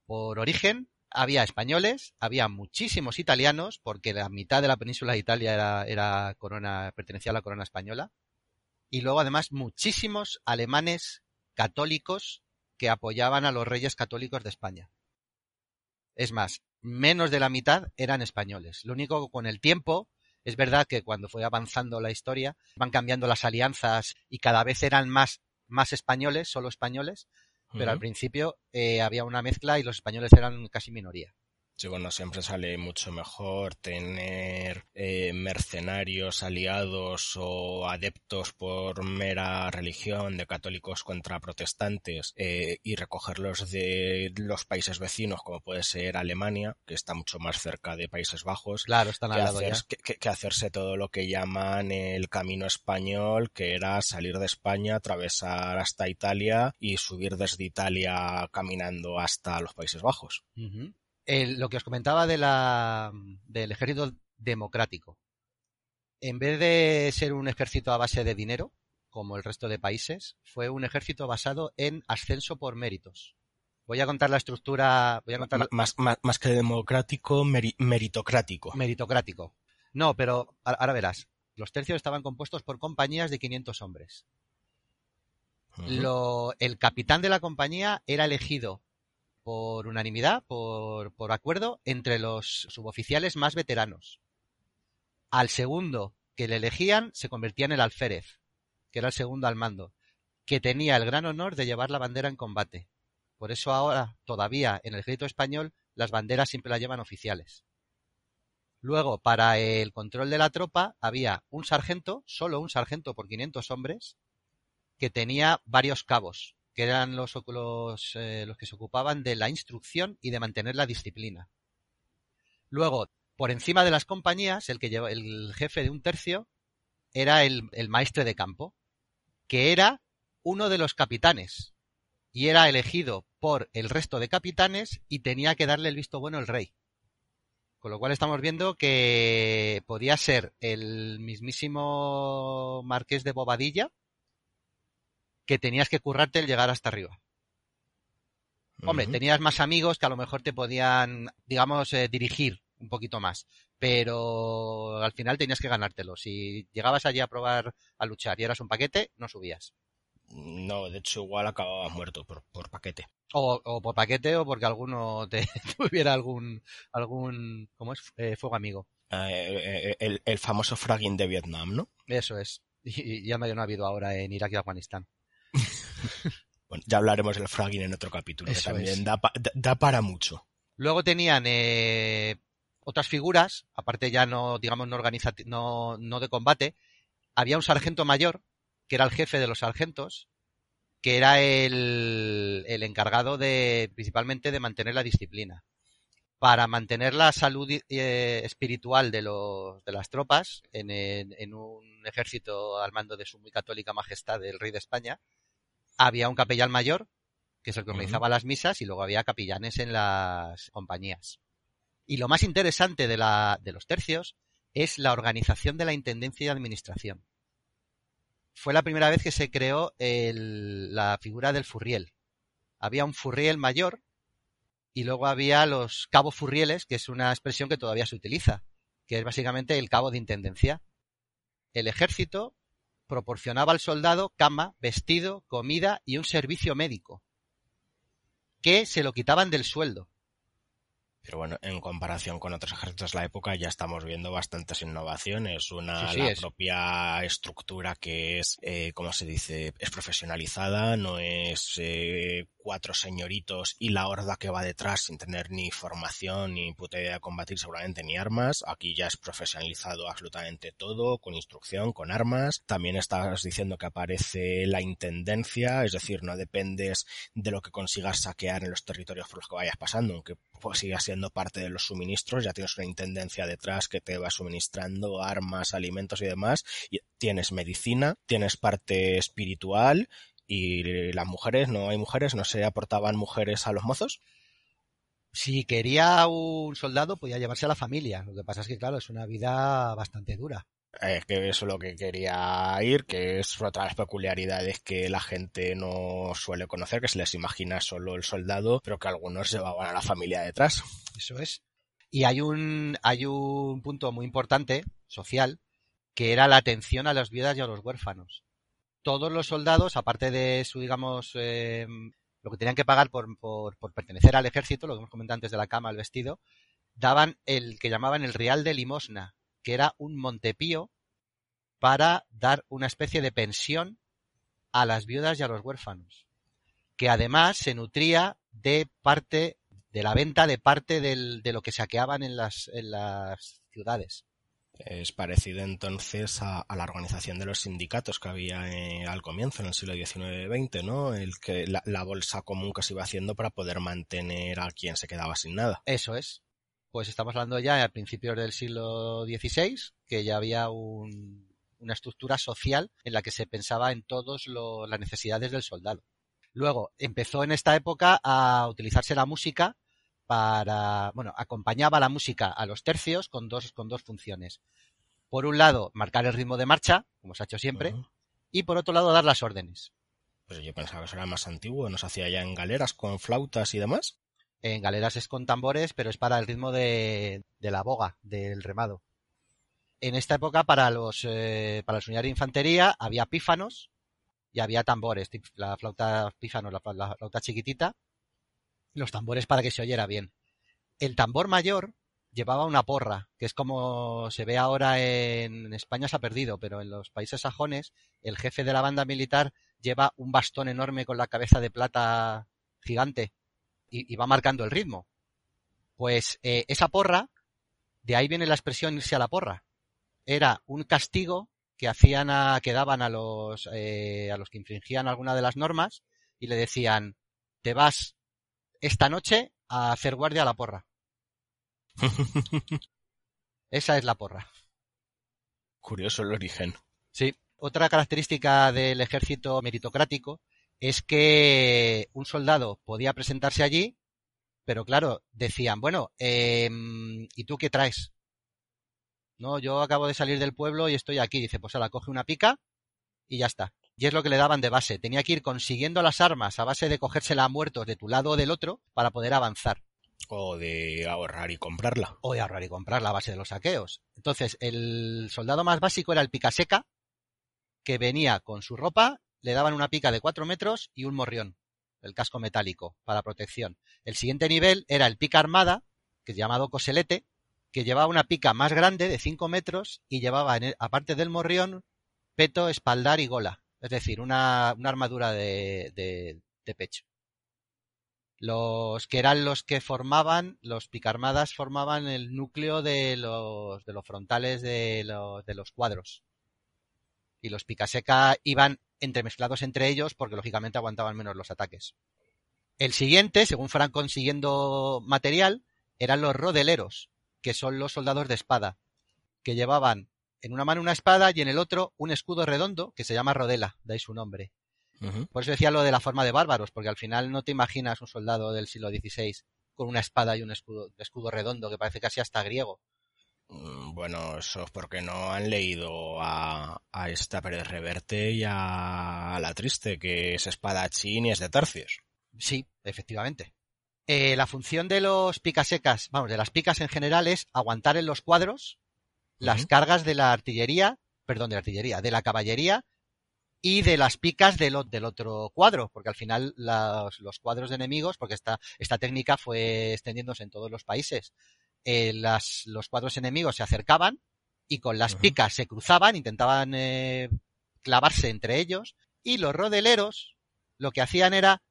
Por origen había españoles, había muchísimos italianos, porque la mitad de la península de Italia era, era corona, pertenecía a la corona española. Y luego además muchísimos alemanes católicos que apoyaban a los reyes católicos de España. Es más, menos de la mitad eran españoles. Lo único que con el tiempo, es verdad que cuando fue avanzando la historia, van cambiando las alianzas y cada vez eran más, más españoles, solo españoles, pero al principio eh, había una mezcla y los españoles eran casi minoría. Bueno, siempre sale mucho mejor tener eh, mercenarios aliados o adeptos por mera religión de católicos contra protestantes eh, y recogerlos de los países vecinos, como puede ser Alemania, que está mucho más cerca de Países Bajos, Claro, están que, al lado ya. que- que- que hacerse todo lo que llaman el camino español, que era salir de España, atravesar hasta Italia y subir desde Italia caminando hasta los Países Bajos. Ujú. El- lo que os comentaba de la, del ejército democrático. En vez de ser un ejército a base de dinero, como el resto de países, fue un ejército basado en ascenso por méritos. Voy a contar la estructura, voy a contar Ma- Más, más, más que democrático, meri- meritocrático. meritocrático. No, pero ahora verás. Los tercios estaban compuestos por compañías de 500 hombres. Lo- el capitán de la compañía era elegido por unanimidad, por, acuerdo, entre los suboficiales más veteranos. Al segundo que le elegían se convertía en el alférez, que era el segundo al mando, que tenía el gran honor de llevar la bandera en combate. Por eso ahora, todavía, en el ejército español, las banderas siempre las llevan oficiales. Luego, para el control de la tropa, había un sargento, solo un sargento por 500 hombres, que tenía varios cabos, que eran los, los, eh, los que se ocupaban de la instrucción y de mantener la disciplina. Luego, por encima de las compañías, el que lleva, el jefe de un tercio era el, el maestre de campo, que era uno de los capitanes y era elegido por el resto de capitanes y tenía que darle el visto bueno el rey. Con lo cual estamos viendo que podía ser el mismísimo marqués de Bobadilla que tenías que currarte el llegar hasta arriba. Hombre, tenías más amigos que a lo mejor te podían, digamos, eh, dirigir un poquito más, pero al final tenías que ganártelo. Si llegabas allí a probar a luchar y eras un paquete, no subías. No, de hecho igual acababas muerto por, por paquete. O, o, por paquete o porque alguno te [LAUGHS] tuviera algún, algún, ¿cómo es? Eh, fuego amigo. Eh, el, el, famoso fragging de Vietnam, ¿no? Eso es. Y, ya no, no ha habido ahora en Irak y Afganistán. [LAUGHS] bueno, ya hablaremos del fragging en otro capítulo, Eso que también da, da, para mucho. Luego tenían eh, otras figuras, aparte ya no, digamos, no, organiza, no, no de combate. Había un sargento mayor que era el jefe de los sargentos, que era el, el encargado de, principalmente, de mantener la disciplina. Para mantener la salud eh, espiritual de, los, de las tropas en, en, en, un ejército al mando de su muy católica majestad, el rey de España, había un capellán mayor, que es el que organizaba uh -huh. las misas, y luego había capellanes en las compañías. Y lo más interesante de, la, de los tercios es la organización de la intendencia y administración fue la primera vez que se creó el, la figura del furriel. Había un furriel mayor y luego había los cabos furrieles, que es una expresión que todavía se utiliza, que es básicamente el cabo de intendencia. El ejército proporcionaba al soldado cama, vestido, comida y un servicio médico, que se lo quitaban del sueldo. Pero bueno, en comparación con otros ejércitos de la época ya estamos viendo bastantes innovaciones. Una, sí, sí, la es. propia estructura que es, eh, como se dice, es profesionalizada, no es eh, cuatro señoritos y la horda que va detrás sin tener ni formación ni puta idea de combatir seguramente ni armas. Aquí ya es profesionalizado absolutamente todo, con instrucción, con armas. También estás diciendo que aparece la intendencia, es decir, no dependes de lo que consigas saquear en los territorios por los que vayas pasando, aunque pues, sigas siendo parte de los suministros, ya tienes una intendencia detrás que te va suministrando armas, alimentos y demás, y tienes medicina, tienes parte espiritual y las mujeres, no hay mujeres, no se aportaban mujeres a los mozos. Si quería un soldado, podía llevarse a la familia. Lo que pasa es que, claro, es una vida bastante dura. Es que eso es lo que quería ir, que es otra de las peculiaridades que la gente no suele conocer, que se les imagina solo el soldado, pero que algunos llevaban a la familia detrás. Eso es. Y hay un, hay un punto muy importante, social, que era la atención a las viudas y a los huérfanos. Todos los soldados, aparte de su, digamos, eh, lo que tenían que pagar por, por, por pertenecer al ejército, lo que hemos comentado antes de la cama, el vestido, daban el que llamaban el real de limosna, que era un montepío para dar una especie de pensión a las viudas y a los huérfanos, que además se nutría de parte de la venta de parte de lo que saqueaban en las, en las ciudades. Es parecido entonces a, la organización de los sindicatos que había eh, al comienzo, en el siglo XIX-XX, ¿no? El que la, la, bolsa común que se iba haciendo para poder mantener a quien se quedaba sin nada. Eso es. Pues estamos hablando ya a principios del siglo XVI, que ya había un, una estructura social en la que se pensaba en todas las necesidades del soldado. Luego empezó en esta época a utilizarse la música para, bueno, acompañaba la música a los tercios con dos, con dos funciones. Por un lado, marcar el ritmo de marcha, como se ha hecho siempre, uh -huh. y por otro lado, dar las órdenes. Pues yo pensaba que eso era más antiguo, ¿no se hacía ya en galeras con flautas y demás? En galeras es con tambores, pero es para el ritmo de, de la boga, del remado. En esta época, para los eh, para unidades de infantería, había pífanos y había tambores, la flauta pífano, la, la flauta chiquitita, los tambores para que se oyera bien. El tambor mayor llevaba una porra, que es como se ve ahora en España se ha perdido, pero en los países sajones el jefe de la banda militar lleva un bastón enorme con la cabeza de plata gigante y, va marcando el ritmo. Pues eh, esa porra, de ahí viene la expresión irse a la porra. Era un castigo que hacían a, que daban a los, eh, a los que infringían alguna de las normas y le decían, te vas esta noche a hacer guardia a la porra. [LAUGHS] Esa es la porra. Curioso el origen. Sí. Otra característica del ejército meritocrático es que un soldado podía presentarse allí, pero claro, decían, bueno, em, ¿y tú qué traes? No, yo acabo de salir del pueblo y estoy aquí. Dice, pues ahora coge una pica y ya está. Y es lo que le daban de base. Tenía que ir consiguiendo las armas a base de cogérsela a muertos de tu lado o del otro para poder avanzar. O de ahorrar y comprarla. O de ahorrar y comprarla a base de los saqueos. Entonces, el soldado más básico era el pica seca, que venía con su ropa, le daban una pica de cuatro metros y un morrión, el casco metálico, para protección. El siguiente nivel era el pica armada, que es llamado coselete, que llevaba una pica más grande de cinco metros y llevaba, aparte del morrión, peto, espaldar y gola. Es decir, una, armadura de, de pecho los que eran los que formaban, los picarmadas formaban el núcleo de los, de los frontales de los, de los cuadros. Y los picaseca iban entremezclados entre ellos porque lógicamente aguantaban menos los ataques. El siguiente, según fueran consiguiendo material, eran los rodeleros, que son los soldados de espada, que llevaban en una mano una espada y en el otro un escudo redondo que se llama rodela, de ahí su nombre. Por eso decía lo de la forma de bárbaros, porque al final no te imaginas un soldado del siglo XVI con una espada y un escudo, escudo redondo que parece casi hasta griego. Mm, bueno, eso es porque no han leído a, esta Pérez Reverte y a, la Triste, que es espadachín y es de tercios. Sí, efectivamente. Eh, la función de los picasecas, vamos, de las picas en general es aguantar en los cuadros las cargas de la artillería, perdón, de la artillería, de la caballería y de las picas del, del otro cuadro, porque al final los cuadros de enemigos, porque esta, esta técnica fue extendiéndose en todos los países, eh, las, los cuadros enemigos se acercaban y con las picas se cruzaban, intentaban eh, clavarse entre ellos, y los rodeleros lo que hacían era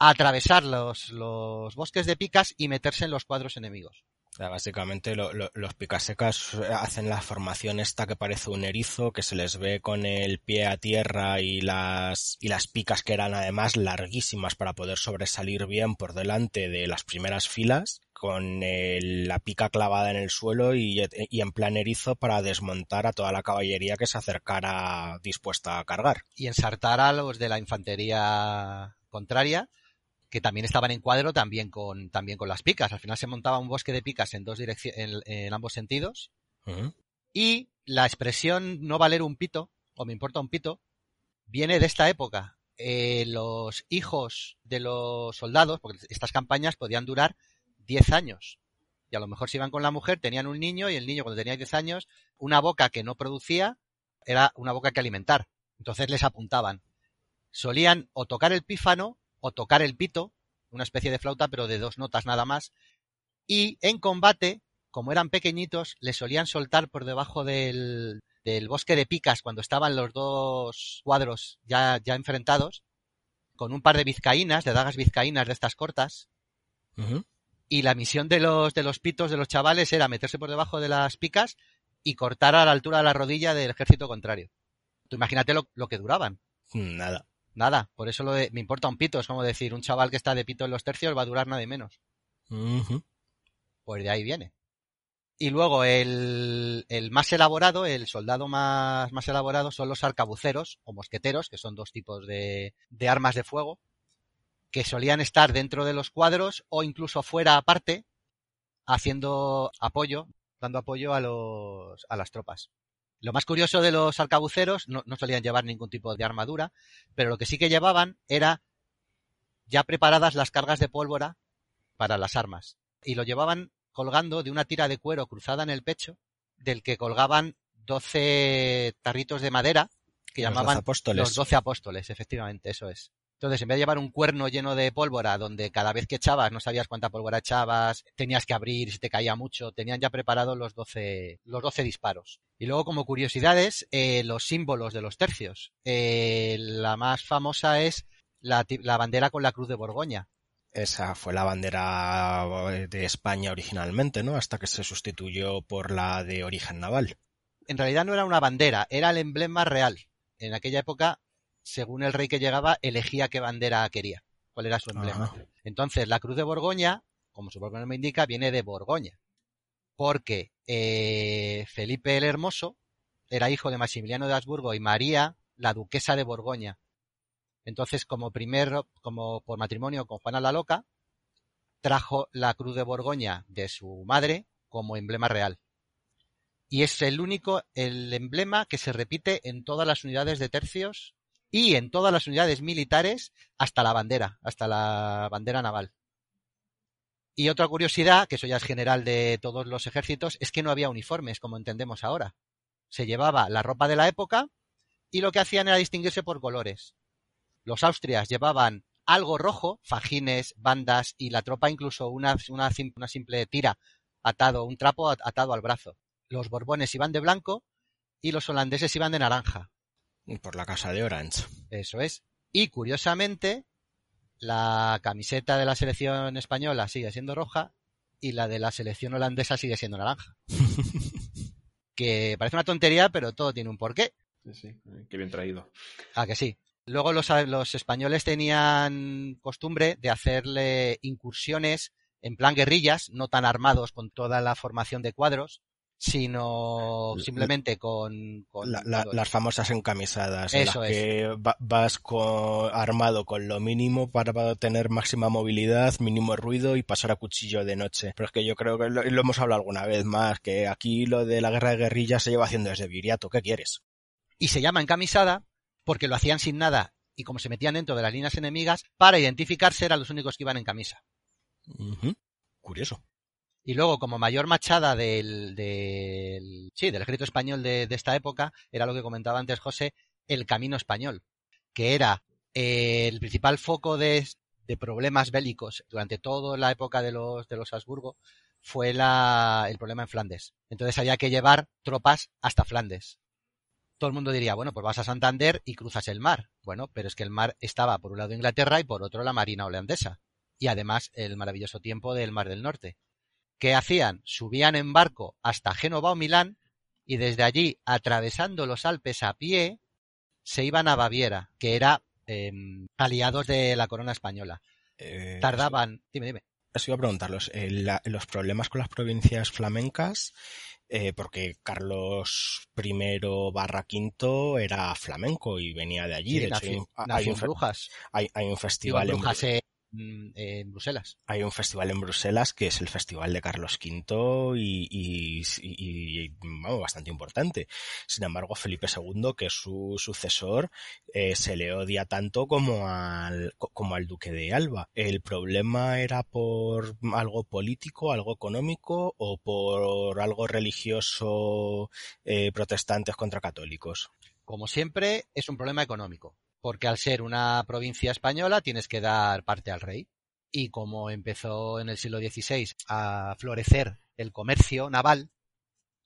atravesar los, los bosques de picas y meterse en los cuadros enemigos básicamente los picasecas hacen la formación esta que parece un erizo, que se les ve con el pie a tierra y las, y las picas que eran además larguísimas para poder sobresalir bien por delante de las primeras filas, con la pica clavada en el suelo y, y en plan erizo para desmontar a toda la caballería que se acercara dispuesta a cargar. Y ensartar a los de la infantería contraria que también estaban en cuadro también con, también con las picas. Al final se montaba un bosque de picas en dos direcciones, en, ambos sentidos. Y la expresión no valer un pito, o me importa un pito, viene de esta época. Eh, los hijos de los soldados, porque estas campañas podían durar 10 años. Y a lo mejor si iban con la mujer, tenían un niño y el niño cuando tenía 10 años, una boca que no producía era una boca que alimentar. Entonces les apuntaban. Solían o tocar el pífano o tocar el pito, una especie de flauta pero de dos notas nada más, y en combate, como eran pequeñitos, le solían soltar por debajo del, del bosque de picas cuando estaban los dos cuadros ya, ya enfrentados, con un par de vizcaínas, de dagas vizcaínas de estas cortas, y la misión de los, de los pitos de los chavales era meterse por debajo de las picas y cortar a la altura de la rodilla del ejército contrario. Tú imagínate lo, lo que duraban. Nada nada. Por eso lo de, me importa un pito. Es como decir, un chaval que está de pito en los tercios va a durar nada y menos. Pues de ahí viene. Y luego el, el, más elaborado, el soldado más, más elaborado son los arcabuceros o mosqueteros, que son dos tipos de, de armas de fuego, que solían estar dentro de los cuadros o incluso fuera aparte, haciendo apoyo, dando apoyo a, los, a las tropas. Lo más curioso de los arcabuceros, no, solían llevar ningún tipo de armadura, pero lo que sí que llevaban era ya preparadas las cargas de pólvora para las armas. Y lo llevaban colgando de una tira de cuero cruzada en el pecho, del que colgaban doce tarritos de madera que llamaban apóstoles. los doce apóstoles, efectivamente, eso es. Entonces, en vez de llevar un cuerno lleno de pólvora, donde cada vez que echabas no sabías cuánta pólvora echabas, tenías que abrir si te caía mucho, tenían ya preparados los 12, los 12 disparos. Y luego, como curiosidades, eh, los símbolos de los tercios. Eh, la más famosa es la, la bandera con la cruz de Borgoña. Esa fue la bandera de España originalmente, ¿no? Hasta que se sustituyó por la de origen naval. En realidad no era una bandera, era el emblema real. En aquella época según el rey que llegaba, elegía qué bandera quería, cuál era su emblema. Entonces, la cruz de Borgoña, como su propio nombre indica, viene de Borgoña, porque eh, Felipe el Hermoso era hijo de Maximiliano de Habsburgo y María, la duquesa de Borgoña. Entonces, como primer, como por matrimonio con Juana la Loca, trajo la cruz de Borgoña de su madre como emblema real. Y es el único, el emblema que se repite en todas las unidades de tercios y en todas las unidades militares hasta la bandera, hasta la bandera naval. Y otra curiosidad, que eso ya es general de todos los ejércitos, es que no había uniformes, como entendemos ahora. Se llevaba la ropa de la época y lo que hacían era distinguirse por colores. Los austrias llevaban algo rojo, fajines, bandas y la tropa incluso una, una, una simple tira atado, un trapo atado al brazo. Los borbones iban de blanco y los holandeses iban de naranja. Por la casa de Orange. Eso es. Y curiosamente, la camiseta de la selección española sigue siendo roja y la de la selección holandesa sigue siendo naranja. [LAUGHS] que parece una tontería, pero todo tiene un porqué. Sí, sí, qué bien traído. Ah, que sí. Luego los, los españoles tenían costumbre de hacerle incursiones en plan guerrillas, no tan armados con toda la formación de cuadros, sino simplemente con, las famosas encamisadas Eso las que vas armado con lo mínimo para tener máxima movilidad, mínimo ruido y pasar a cuchillo de noche. Pero es que yo creo que lo, hemos hablado alguna vez más, que aquí lo de la guerra de guerrillas se lleva haciendo desde Viriato. ¿Qué quieres? Y se llama encamisada porque lo hacían sin nada y como se metían dentro de las líneas enemigas, para identificarse eran los únicos que iban en camisa. Curioso. Y luego, como mayor machada del, del sí, del ejército español de, esta época, era lo que comentaba antes José, el camino español, que era eh, el principal foco de, de, problemas bélicos durante toda la época de los, de los Habsburgo, fue la, el problema en Flandes. Entonces había que llevar tropas hasta Flandes. Todo el mundo diría, bueno, pues vas a Santander y cruzas el mar. Bueno, pero es que el mar estaba por un lado Inglaterra y por otro la marina holandesa. Y además el maravilloso tiempo del Mar del Norte. ¿Qué hacían? Subían en barco hasta Génova o Milán y desde allí, atravesando los Alpes a pie, se iban a Baviera, que era em, aliados de la corona española. Eh, Tardaban. Dime, dime. Eso iba a preguntarlos. Eh, los problemas con las provincias flamencas, eh, porque Carlos I barra V era flamenco y venía de allí. de hecho, hay, un, Brujas. Hay, un festival en, en Bruselas. Hay un festival en Bruselas que es el Festival de Carlos V y, bastante importante. Sin embargo, Felipe II, que es su sucesor, eh, se le odia tanto como al, como al Duque de Alba. ¿El problema era por algo político, algo económico o por algo religioso eh, protestantes contra católicos? Como siempre, es un problema económico porque al ser una provincia española tienes que dar parte al rey. Y como empezó en el siglo XVI a florecer el comercio naval,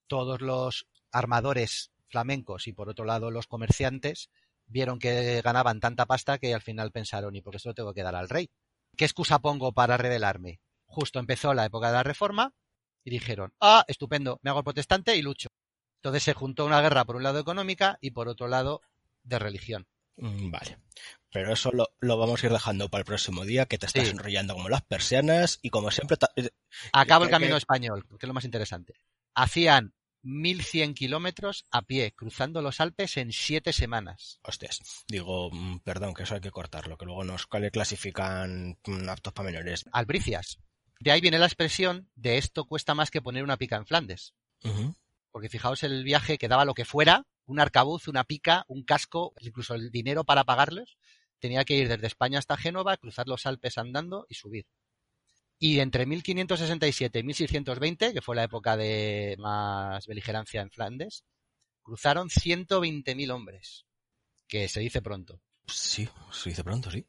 todos los armadores flamencos y por otro lado los comerciantes vieron que ganaban tanta pasta que al final pensaron, ¿y por qué se lo tengo que dar al rey? ¿Qué excusa pongo para rebelarme? Justo empezó la época de la Reforma y dijeron, ah, estupendo, me hago protestante y lucho. Entonces se juntó una guerra por un lado económica y por otro lado de religión. Mm, vale. Pero eso lo, vamos a ir dejando para el próximo día, que te estás enrollando como las persianas y como siempre... Eh, Acabo el camino español, que es lo más interesante. Hacían 1100 kilómetros a pie, cruzando los Alpes en siete semanas. Hostias, digo, mm, perdón, que eso hay que cortarlo, que luego nos clasifican mm, aptos para menores. Albricias. De ahí viene la expresión de esto cuesta más que poner una pica en Flandes. Porque fijaos el viaje que daba lo que fuera un arcabuz, una pica, un casco, incluso el dinero para pagarlos, tenía que ir desde España hasta Génova, cruzar los Alpes andando y subir. Y entre 1567 y 1620, que fue la época de más beligerancia en Flandes, cruzaron 120.000 hombres, que se dice pronto. Sí, se dice pronto, sí.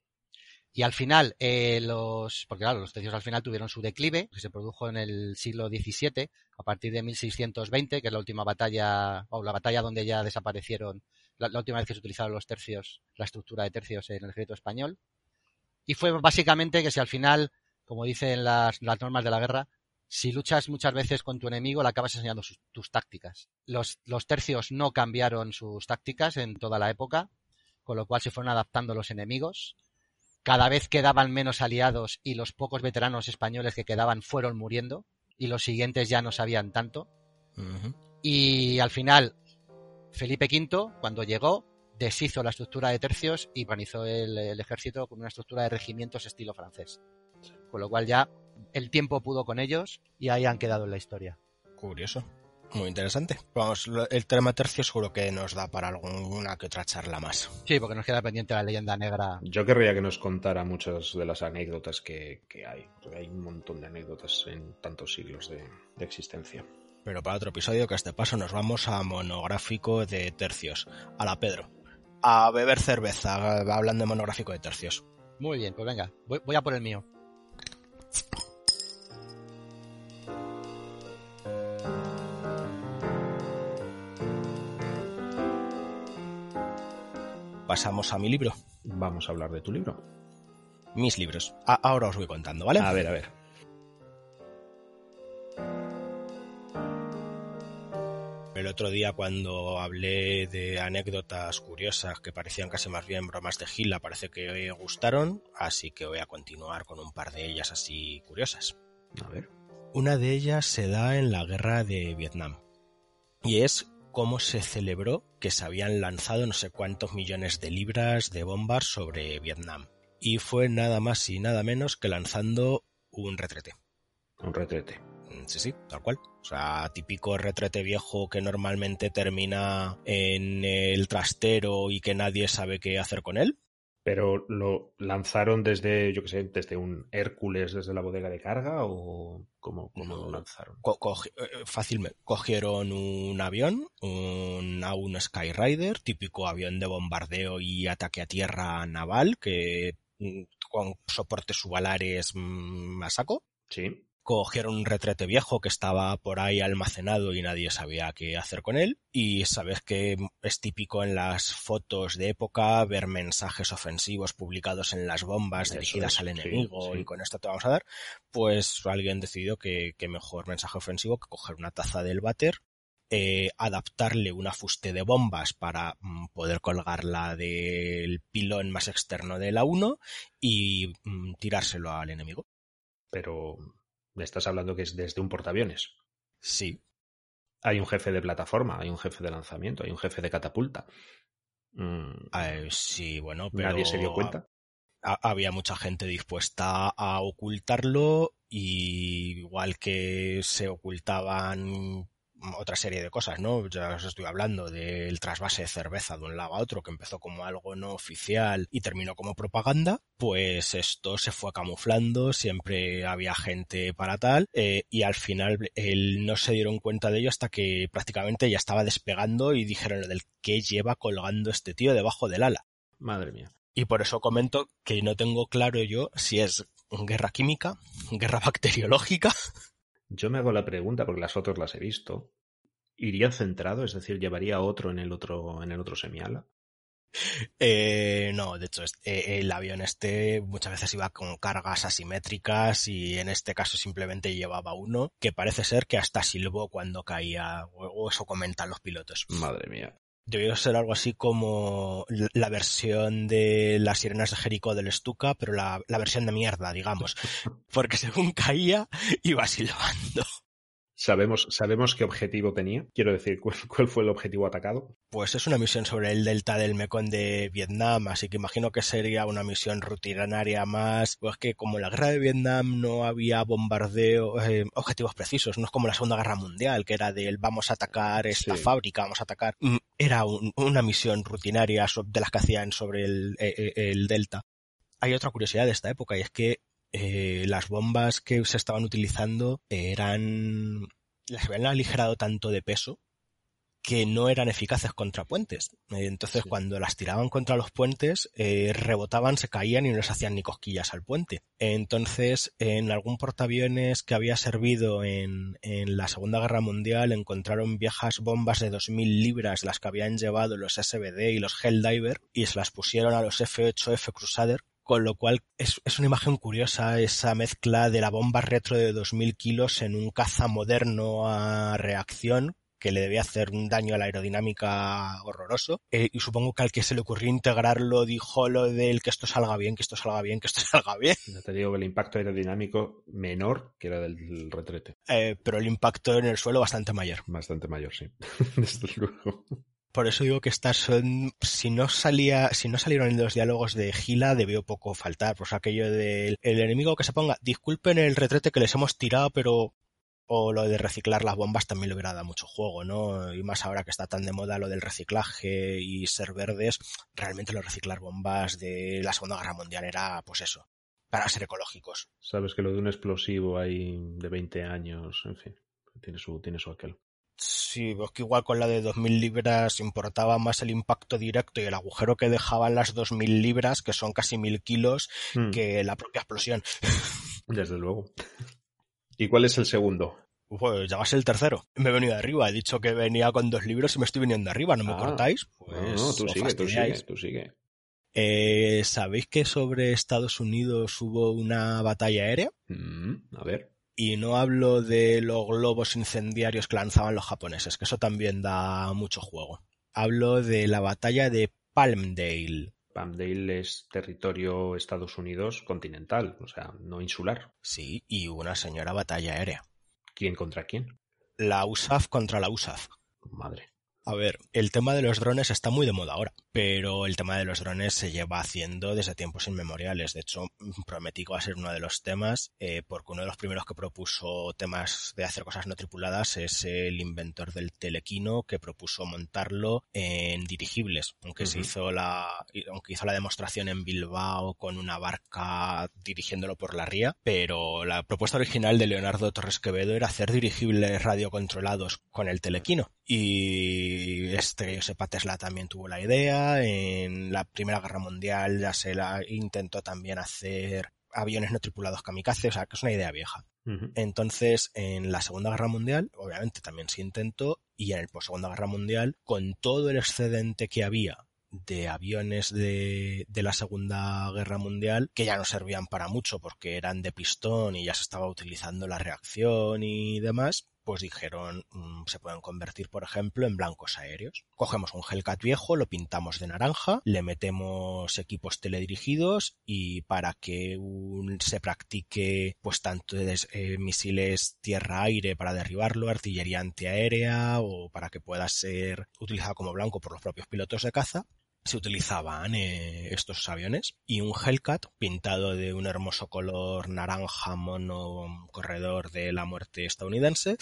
Y al final, eh, los, porque claro, los tercios al final tuvieron su declive, que se produjo en el siglo XVII, a partir de 1620, que es la última batalla, o la batalla donde ya desaparecieron, la, última vez que se utilizaron los tercios, la estructura de tercios en el ejército español. Y fue básicamente que si al final, como dicen las, normas de la guerra, si luchas muchas veces con tu enemigo, le acabas enseñando tus tácticas. Los tercios no cambiaron sus tácticas en toda la época, con lo cual se fueron adaptando los enemigos. Cada vez quedaban menos aliados y los pocos veteranos españoles que quedaban fueron muriendo y los siguientes ya no sabían tanto. Y al final, Felipe V, cuando llegó, deshizo la estructura de tercios y organizó el ejército con una estructura de regimientos estilo francés. Con lo cual ya el tiempo pudo con ellos y ahí han quedado en la historia. Curioso. Muy interesante. Vamos, el tema tercio seguro que nos da para alguna que otra charla más. Sí, porque nos queda pendiente la leyenda negra. Yo querría que nos contara muchas de las anécdotas que, hay. hay un montón de anécdotas en tantos siglos de, de existencia. Pero para otro episodio, que a este paso nos vamos a monográfico de tercios. A la Pedro. A beber cerveza, hablando de monográfico de tercios. Muy bien, pues venga, voy a por el mío. Pasamos a mi libro. Vamos a hablar de tu libro. Mis libros. ahora os voy contando, ¿vale? A ver, a ver. El otro día cuando hablé de anécdotas curiosas que parecían casi más bien bromas de Gila, parece que gustaron, así que voy a continuar con un par de ellas así curiosas. A ver. Una de ellas se da en la guerra de Vietnam. Y es cómo se celebró que se habían lanzado no sé cuántos millones de libras de bombas sobre Vietnam. Y fue nada más y nada menos que lanzando un retrete. Un retrete. Mm, sí, sí, tal cual. O sea, típico retrete viejo que normalmente termina en el trastero y que nadie sabe qué hacer con él pero lo lanzaron desde, yo qué sé, desde un Hércules, desde la bodega de carga o cómo, lo lanzaron? Eh, fácilmente. Cogieron un avión, un, un Skyrider, típico avión de bombardeo y ataque a tierra naval, que mm, con soportes subalares mm, a saco. Sí cogieron un retrete viejo que estaba por ahí almacenado y nadie sabía qué hacer con él. Y sabes que es típico en las fotos de época ver mensajes ofensivos publicados en las bombas dirigidas al enemigo y con esto te vamos a dar. Pues alguien decidió que, mejor mensaje ofensivo que coger una taza del váter eh, adaptarle una fuste de bombas para mm, poder colgarla del pilón más externo de la 1 y mm, tirárselo al enemigo. Pero me estás hablando que es desde un portaaviones. Sí. Hay un jefe de plataforma, hay un jefe de lanzamiento, hay un jefe de catapulta. Mm. Eh, sí, bueno, pero. Nadie se dio cuenta. había mucha gente dispuesta a ocultarlo, y igual que se ocultaban otra serie de cosas, ¿no? Ya os estoy hablando del trasvase de cerveza de un lado a otro que empezó como algo no oficial y terminó como propaganda, pues esto se fue camuflando, siempre había gente para tal eh, y al final él no se dieron cuenta de ello hasta que prácticamente ya estaba despegando y dijeron lo del que lleva colgando este tío debajo del ala. Madre mía. Y por eso comento que no tengo claro yo si es guerra química, guerra [LAUGHS] bacteriológica yo me hago la pregunta, porque las otras las he visto. ¿Iría centrado? Es decir, ¿llevaría otro en el otro, en el otro semiala? Eh, no, de hecho, eh, el avión este muchas veces iba con cargas asimétricas y en este caso simplemente llevaba uno que parece ser que hasta silbó cuando caía, o eso comentan los pilotos. Madre mía debió ser algo así como la versión de las sirenas de Jericó del Stuka, pero la, la versión de mierda, digamos. [LAUGHS] Porque según caía, iba silbando. ¿Sabemos, ¿Sabemos qué objetivo tenía? Quiero decir, [LAUGHS] ¿cuál, fue el objetivo atacado? Pues es una misión sobre el delta del Mekong de Vietnam, así que imagino que sería una misión rutinaria más. Pues que como en la guerra de Vietnam no había bombardeo, eh, objetivos precisos, no es como la Segunda Guerra Mundial, que era del vamos a atacar esta fábrica, vamos a atacar. Mm, era una misión rutinaria de las que hacían sobre el, e, e, el delta. Hay otra curiosidad de esta época y es que eh, las bombas que se estaban utilizando eran las habían aligerado tanto de peso que no eran eficaces contra puentes. Eh, entonces, cuando las tiraban contra los puentes, eh, rebotaban, se caían y no les hacían ni cosquillas al puente. Entonces, en algún portaaviones que había servido en, en la Segunda Guerra Mundial, encontraron viejas bombas de 2.000 libras, las que habían llevado los SBD y los Helldiver, y se las pusieron a los F-8F Crusader con lo cual es, es, una imagen curiosa esa mezcla de la bomba retro de 2000 kilos en un caza moderno a reacción que le debía hacer un daño a la aerodinámica horroroso. Eh, y supongo que al que se le ocurrió integrarlo dijo lo del que esto salga bien, que esto salga bien, que esto [LAUGHS] salga bien. Ya te digo que el impacto aerodinámico menor que era del retrete. Eh, pero el impacto en el suelo bastante mayor. Bastante mayor, sí. [LAUGHS] Desde luego. Por eso digo que estas son, si no salía, si no salieron en los diálogos de Gila, debió poco faltar. Pues aquello del el enemigo que se ponga, disculpen el retrete que les hemos tirado, pero o lo de reciclar las bombas también le hubiera dado mucho juego, ¿no? Y más ahora que está tan de moda lo del reciclaje y ser verdes, realmente lo de reciclar bombas de la Segunda Guerra Mundial era, pues eso, para ser ecológicos. Sabes que lo de un explosivo ahí de 20 años, en fin, tiene su, tiene su aquel. Sí, pues que igual con la de 2.000 libras importaba más el impacto directo y el agujero que dejaban las 2.000 libras, que son casi 1.000 kilos, mm. que la propia explosión. [LAUGHS] Desde luego. ¿Y cuál es el segundo? Pues ya va a ser el tercero. Me he venido de arriba. He dicho que venía con dos libros y me estoy viniendo de arriba. ¿No me ah, cortáis? Pues no, no, tú sigue, tú sigue, tú sigue. Eh, ¿Sabéis que sobre Estados Unidos hubo una batalla aérea? Mm, a ver. Y no hablo de los globos incendiarios que lanzaban los japoneses, que eso también da mucho juego. Hablo de la batalla de Palmdale. Palmdale es territorio Estados Unidos continental, o sea, no insular. Sí, y una señora batalla aérea. ¿Quién contra quién? La USAF contra la USAF. Madre. A ver, el tema de los drones está muy de moda ahora, pero el tema de los drones se lleva haciendo desde tiempos inmemoriales. De hecho, prometí que va a ser uno de los temas, eh, porque uno de los primeros que propuso temas de hacer cosas no tripuladas es el inventor del telequino que propuso montarlo en dirigibles, aunque se hizo la, aunque hizo la demostración en Bilbao con una barca dirigiéndolo por la ría, pero la propuesta original de Leonardo Torres Quevedo era hacer dirigibles radiocontrolados con el telequino y este que yo sepa Tesla también tuvo la idea en la primera guerra mundial ya se la intentó también hacer aviones no tripulados kamikaze o sea que es una idea vieja. Entonces en la segunda guerra mundial obviamente también se intentó y en el post segunda guerra mundial con todo el excedente que había de aviones de, de, la Segunda Guerra Mundial que ya no servían para mucho porque eran de pistón y ya se estaba utilizando la reacción y demás, pues dijeron mm, se pueden convertir, por ejemplo, en blancos aéreos. Cogemos un Hellcat viejo, lo pintamos de naranja, le metemos equipos teledirigidos y para que se practique pues tanto eh, misiles tierra-aire para derribarlo, artillería antiaérea o para que pueda ser utilizado como blanco por los propios pilotos de caza, se utilizaban eh, estos aviones y un Hellcat pintado de un hermoso color naranja mono corredor de la muerte estadounidense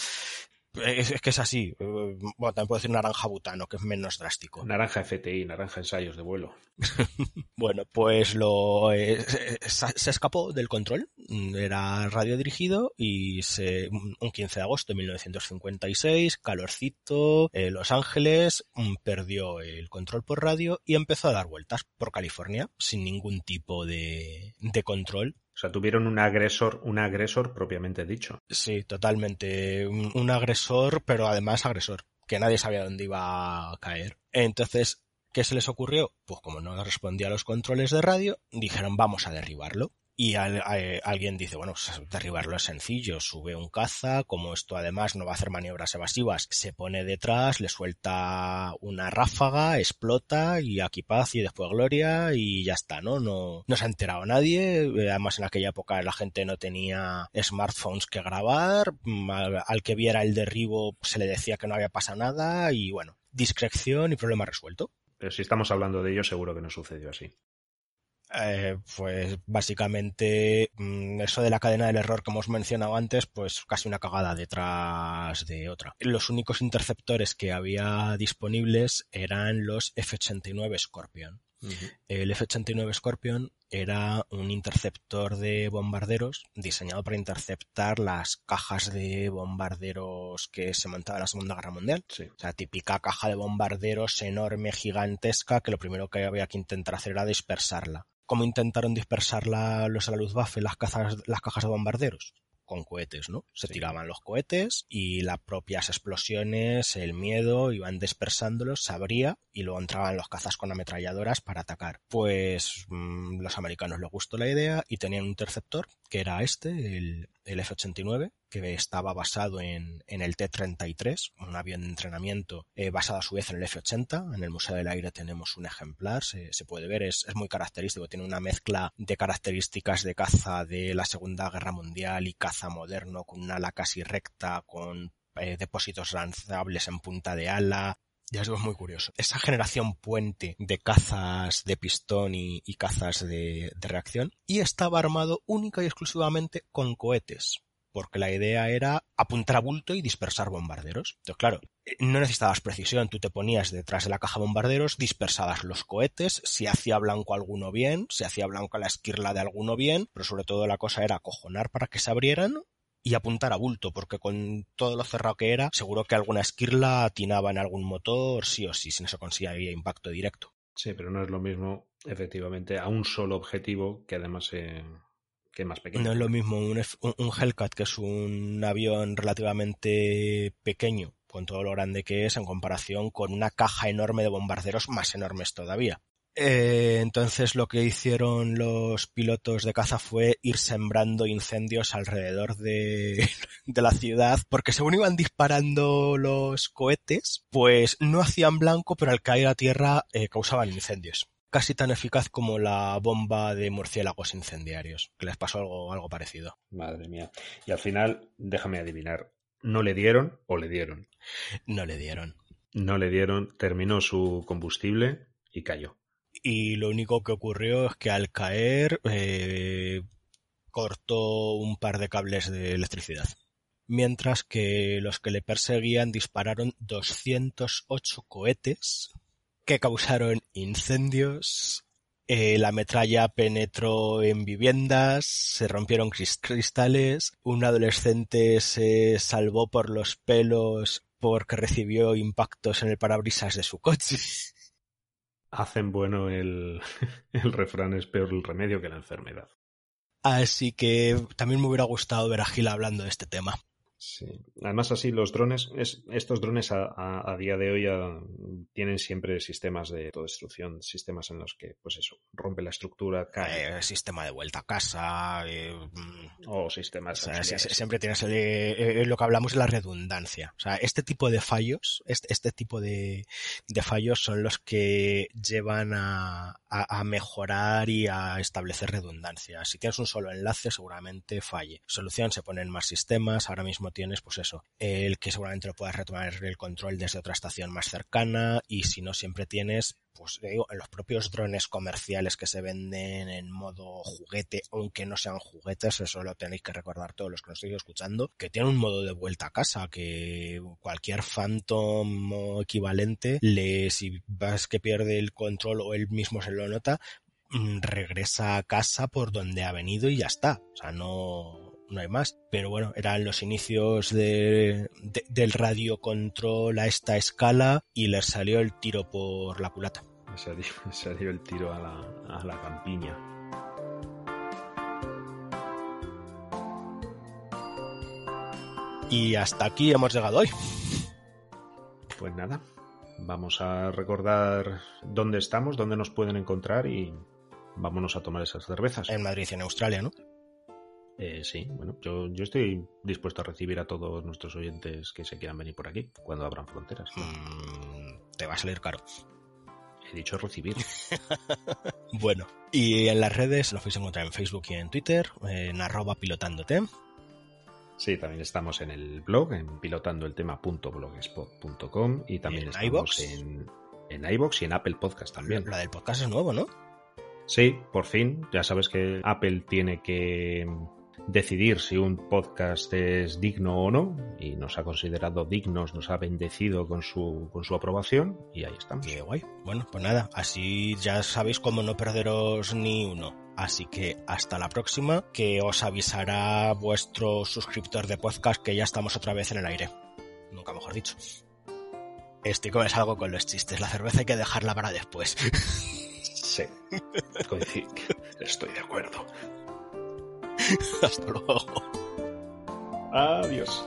es, que es así. Bueno, también puedo decir naranja butano, que es menos drástico. Naranja FTI, naranja ensayos de vuelo. [LAUGHS] bueno, pues lo eh, se, escapó del control. Era radio dirigido y se, un 15 de agosto de 1956, calorcito, eh, Los Ángeles mm, perdió el control por radio y empezó a dar vueltas por California sin ningún tipo de, de control o sea, tuvieron un agresor, un agresor propiamente dicho. Sí, totalmente. Un, agresor, pero además agresor, que nadie sabía dónde iba a caer. Entonces, ¿qué se les ocurrió? Pues como no respondía a los controles de radio, dijeron vamos a derribarlo. Y alguien dice, bueno, derribarlo es sencillo, sube un caza, como esto además no va a hacer maniobras evasivas, se pone detrás, le suelta una ráfaga, explota y aquí paz y después gloria y ya está, ¿no? No, se ha enterado nadie, además en aquella época la gente no tenía smartphones que grabar, al, al que viera el derribo se le decía que no había pasado nada y bueno, discreción y problema resuelto. Pero si estamos hablando de ello, seguro que no sucedió así. Eh, pues básicamente mm, eso de la cadena del error que hemos mencionado antes, pues casi una cagada detrás de otra. Los únicos interceptores que había disponibles eran los F-89 Scorpion. El F-89 Scorpion era un interceptor de bombarderos diseñado para interceptar las cajas de bombarderos que se montaban en la Segunda Guerra Mundial. Sí. O sea, típica caja de bombarderos enorme, gigantesca, que lo primero que había que intentar hacer era dispersarla. ¿Cómo intentaron dispersarla los de la Luftwaffe, las, cazas, las cajas de bombarderos? con cohetes, ¿no? Se Sí. tiraban los cohetes y las propias explosiones, el miedo, iban dispersándolos, se abría y luego entraban los cazas con ametralladoras para atacar. Pues mm, los americanos les gustó la idea y tenían un interceptor, que era este, el, el F-89, que estaba basado en, en el T-33, un avión de entrenamiento eh, basado a su vez en el F-80. En el Museo del Aire tenemos un ejemplar, se, puede ver, es, es muy característico, tiene una mezcla de características de caza de la Segunda Guerra Mundial y caza moderno, con una ala casi recta, con eh, depósitos lanzables en punta de ala, ya es muy curioso. Esa generación puente de cazas de pistón y, y cazas de, de, reacción. Y estaba armado única y exclusivamente con cohetes. Porque la idea era apuntar a bulto y dispersar bombarderos. Entonces, claro, no necesitabas precisión. Tú te ponías detrás de la caja de bombarderos, dispersabas los cohetes. Si hacía blanco alguno bien, si hacía blanco la esquirla de alguno bien. Pero sobre todo la cosa era acojonar para que se abrieran y apuntar a bulto, porque con todo lo cerrado que era, seguro que alguna esquirla atinaba en algún motor, sí o sí, si no se conseguía impacto directo. Sí, pero no es lo mismo, efectivamente, a un solo objetivo que además eh, No es lo mismo un, un, un Hellcat, que es un avión relativamente pequeño, con todo lo grande que es, en comparación con una caja enorme de bombarderos más enormes todavía. Eh, entonces lo que hicieron los pilotos de caza fue ir sembrando incendios alrededor de, [LAUGHS] de, la ciudad, porque según iban disparando los cohetes, pues no hacían blanco, pero al caer a tierra eh, causaban incendios. Casi tan eficaz como la bomba de murciélagos incendiarios, que les pasó algo, algo parecido. Madre mía. Y al final, déjame adivinar, ¿no le dieron o le dieron? No le dieron. No le dieron, terminó su combustible y cayó y lo único que ocurrió es que al caer eh, cortó un par de cables de electricidad. Mientras que los que le perseguían dispararon 208 cohetes que causaron incendios, eh, la metralla penetró en viviendas, se rompieron cristales, un adolescente se salvó por los pelos porque recibió impactos en el parabrisas de su coche hacen bueno el, [LAUGHS] el refrán es peor el remedio que la enfermedad. Así que también me hubiera gustado ver a Gil hablando de este tema. Sí. Además, así los drones, es, estos drones a, a, a, día de hoy a, tienen siempre sistemas de autodestrucción, sistemas en los que, pues eso, rompe la estructura, cae. Eh, sistema de vuelta a casa. Eh, o sistemas. O sea, siempre tienes el, eh, lo que hablamos de la redundancia. O sea, este tipo de fallos, este, este tipo de, de, fallos son los que llevan a, a, mejorar y a establecer redundancia. Si tienes un solo enlace, seguramente falle. Solución, se ponen más sistemas. Ahora mismo tienes, pues eso, el que seguramente lo puedas retomar el control desde otra estación más cercana y si no siempre tienes, pues digo, en los propios drones comerciales que se venden en modo juguete, aunque no sean juguetes, eso lo tenéis que recordar todos los que nos estáis escuchando, que tienen un modo de vuelta a casa, que cualquier Phantom equivalente, le, si vas que pierde el control o él mismo se lo nota, regresa a casa por donde ha venido y ya está. O sea, no, no hay más. Pero bueno, eran los inicios de, de, del radiocontrol a esta escala y les salió el tiro por la culata. Salió, [LAUGHS] salió el tiro a la, a la campiña. Y hasta aquí hemos llegado hoy. Pues nada, vamos a recordar dónde estamos, dónde nos pueden encontrar y vámonos a tomar esas cervezas. En Madrid y en Australia, ¿no? Eh, sí, bueno, yo, yo, estoy dispuesto a recibir a todos nuestros oyentes que se quieran venir por aquí cuando abran fronteras. Mm, te va a salir caro. He dicho recibir. [LAUGHS] bueno, y en las redes nos podéis encontrar en Facebook y en Twitter, en arroba pilotándote. Sí, también estamos en el blog, en pilotandoeltema.blogspot.com y también ¿Y en estamos en, en iVoox y en Apple Podcast también. La del podcast es nuevo, ¿no? Sí, por fin. Ya sabes que Apple tiene que decidir si un podcast es digno o no y nos ha considerado dignos, nos ha bendecido con su, con su aprobación y ahí estamos. Qué guay. Bueno, pues nada, así ya sabéis cómo no perderos ni uno. Así que hasta la próxima, que os avisará vuestro suscriptor de podcast que ya estamos otra vez en el aire. Nunca mejor dicho. Estoy como es algo con los chistes. La cerveza hay que dejarla para después. [LAUGHS] Sí, coincido. Estoy de acuerdo. [LAUGHS] hasta luego. Adiós.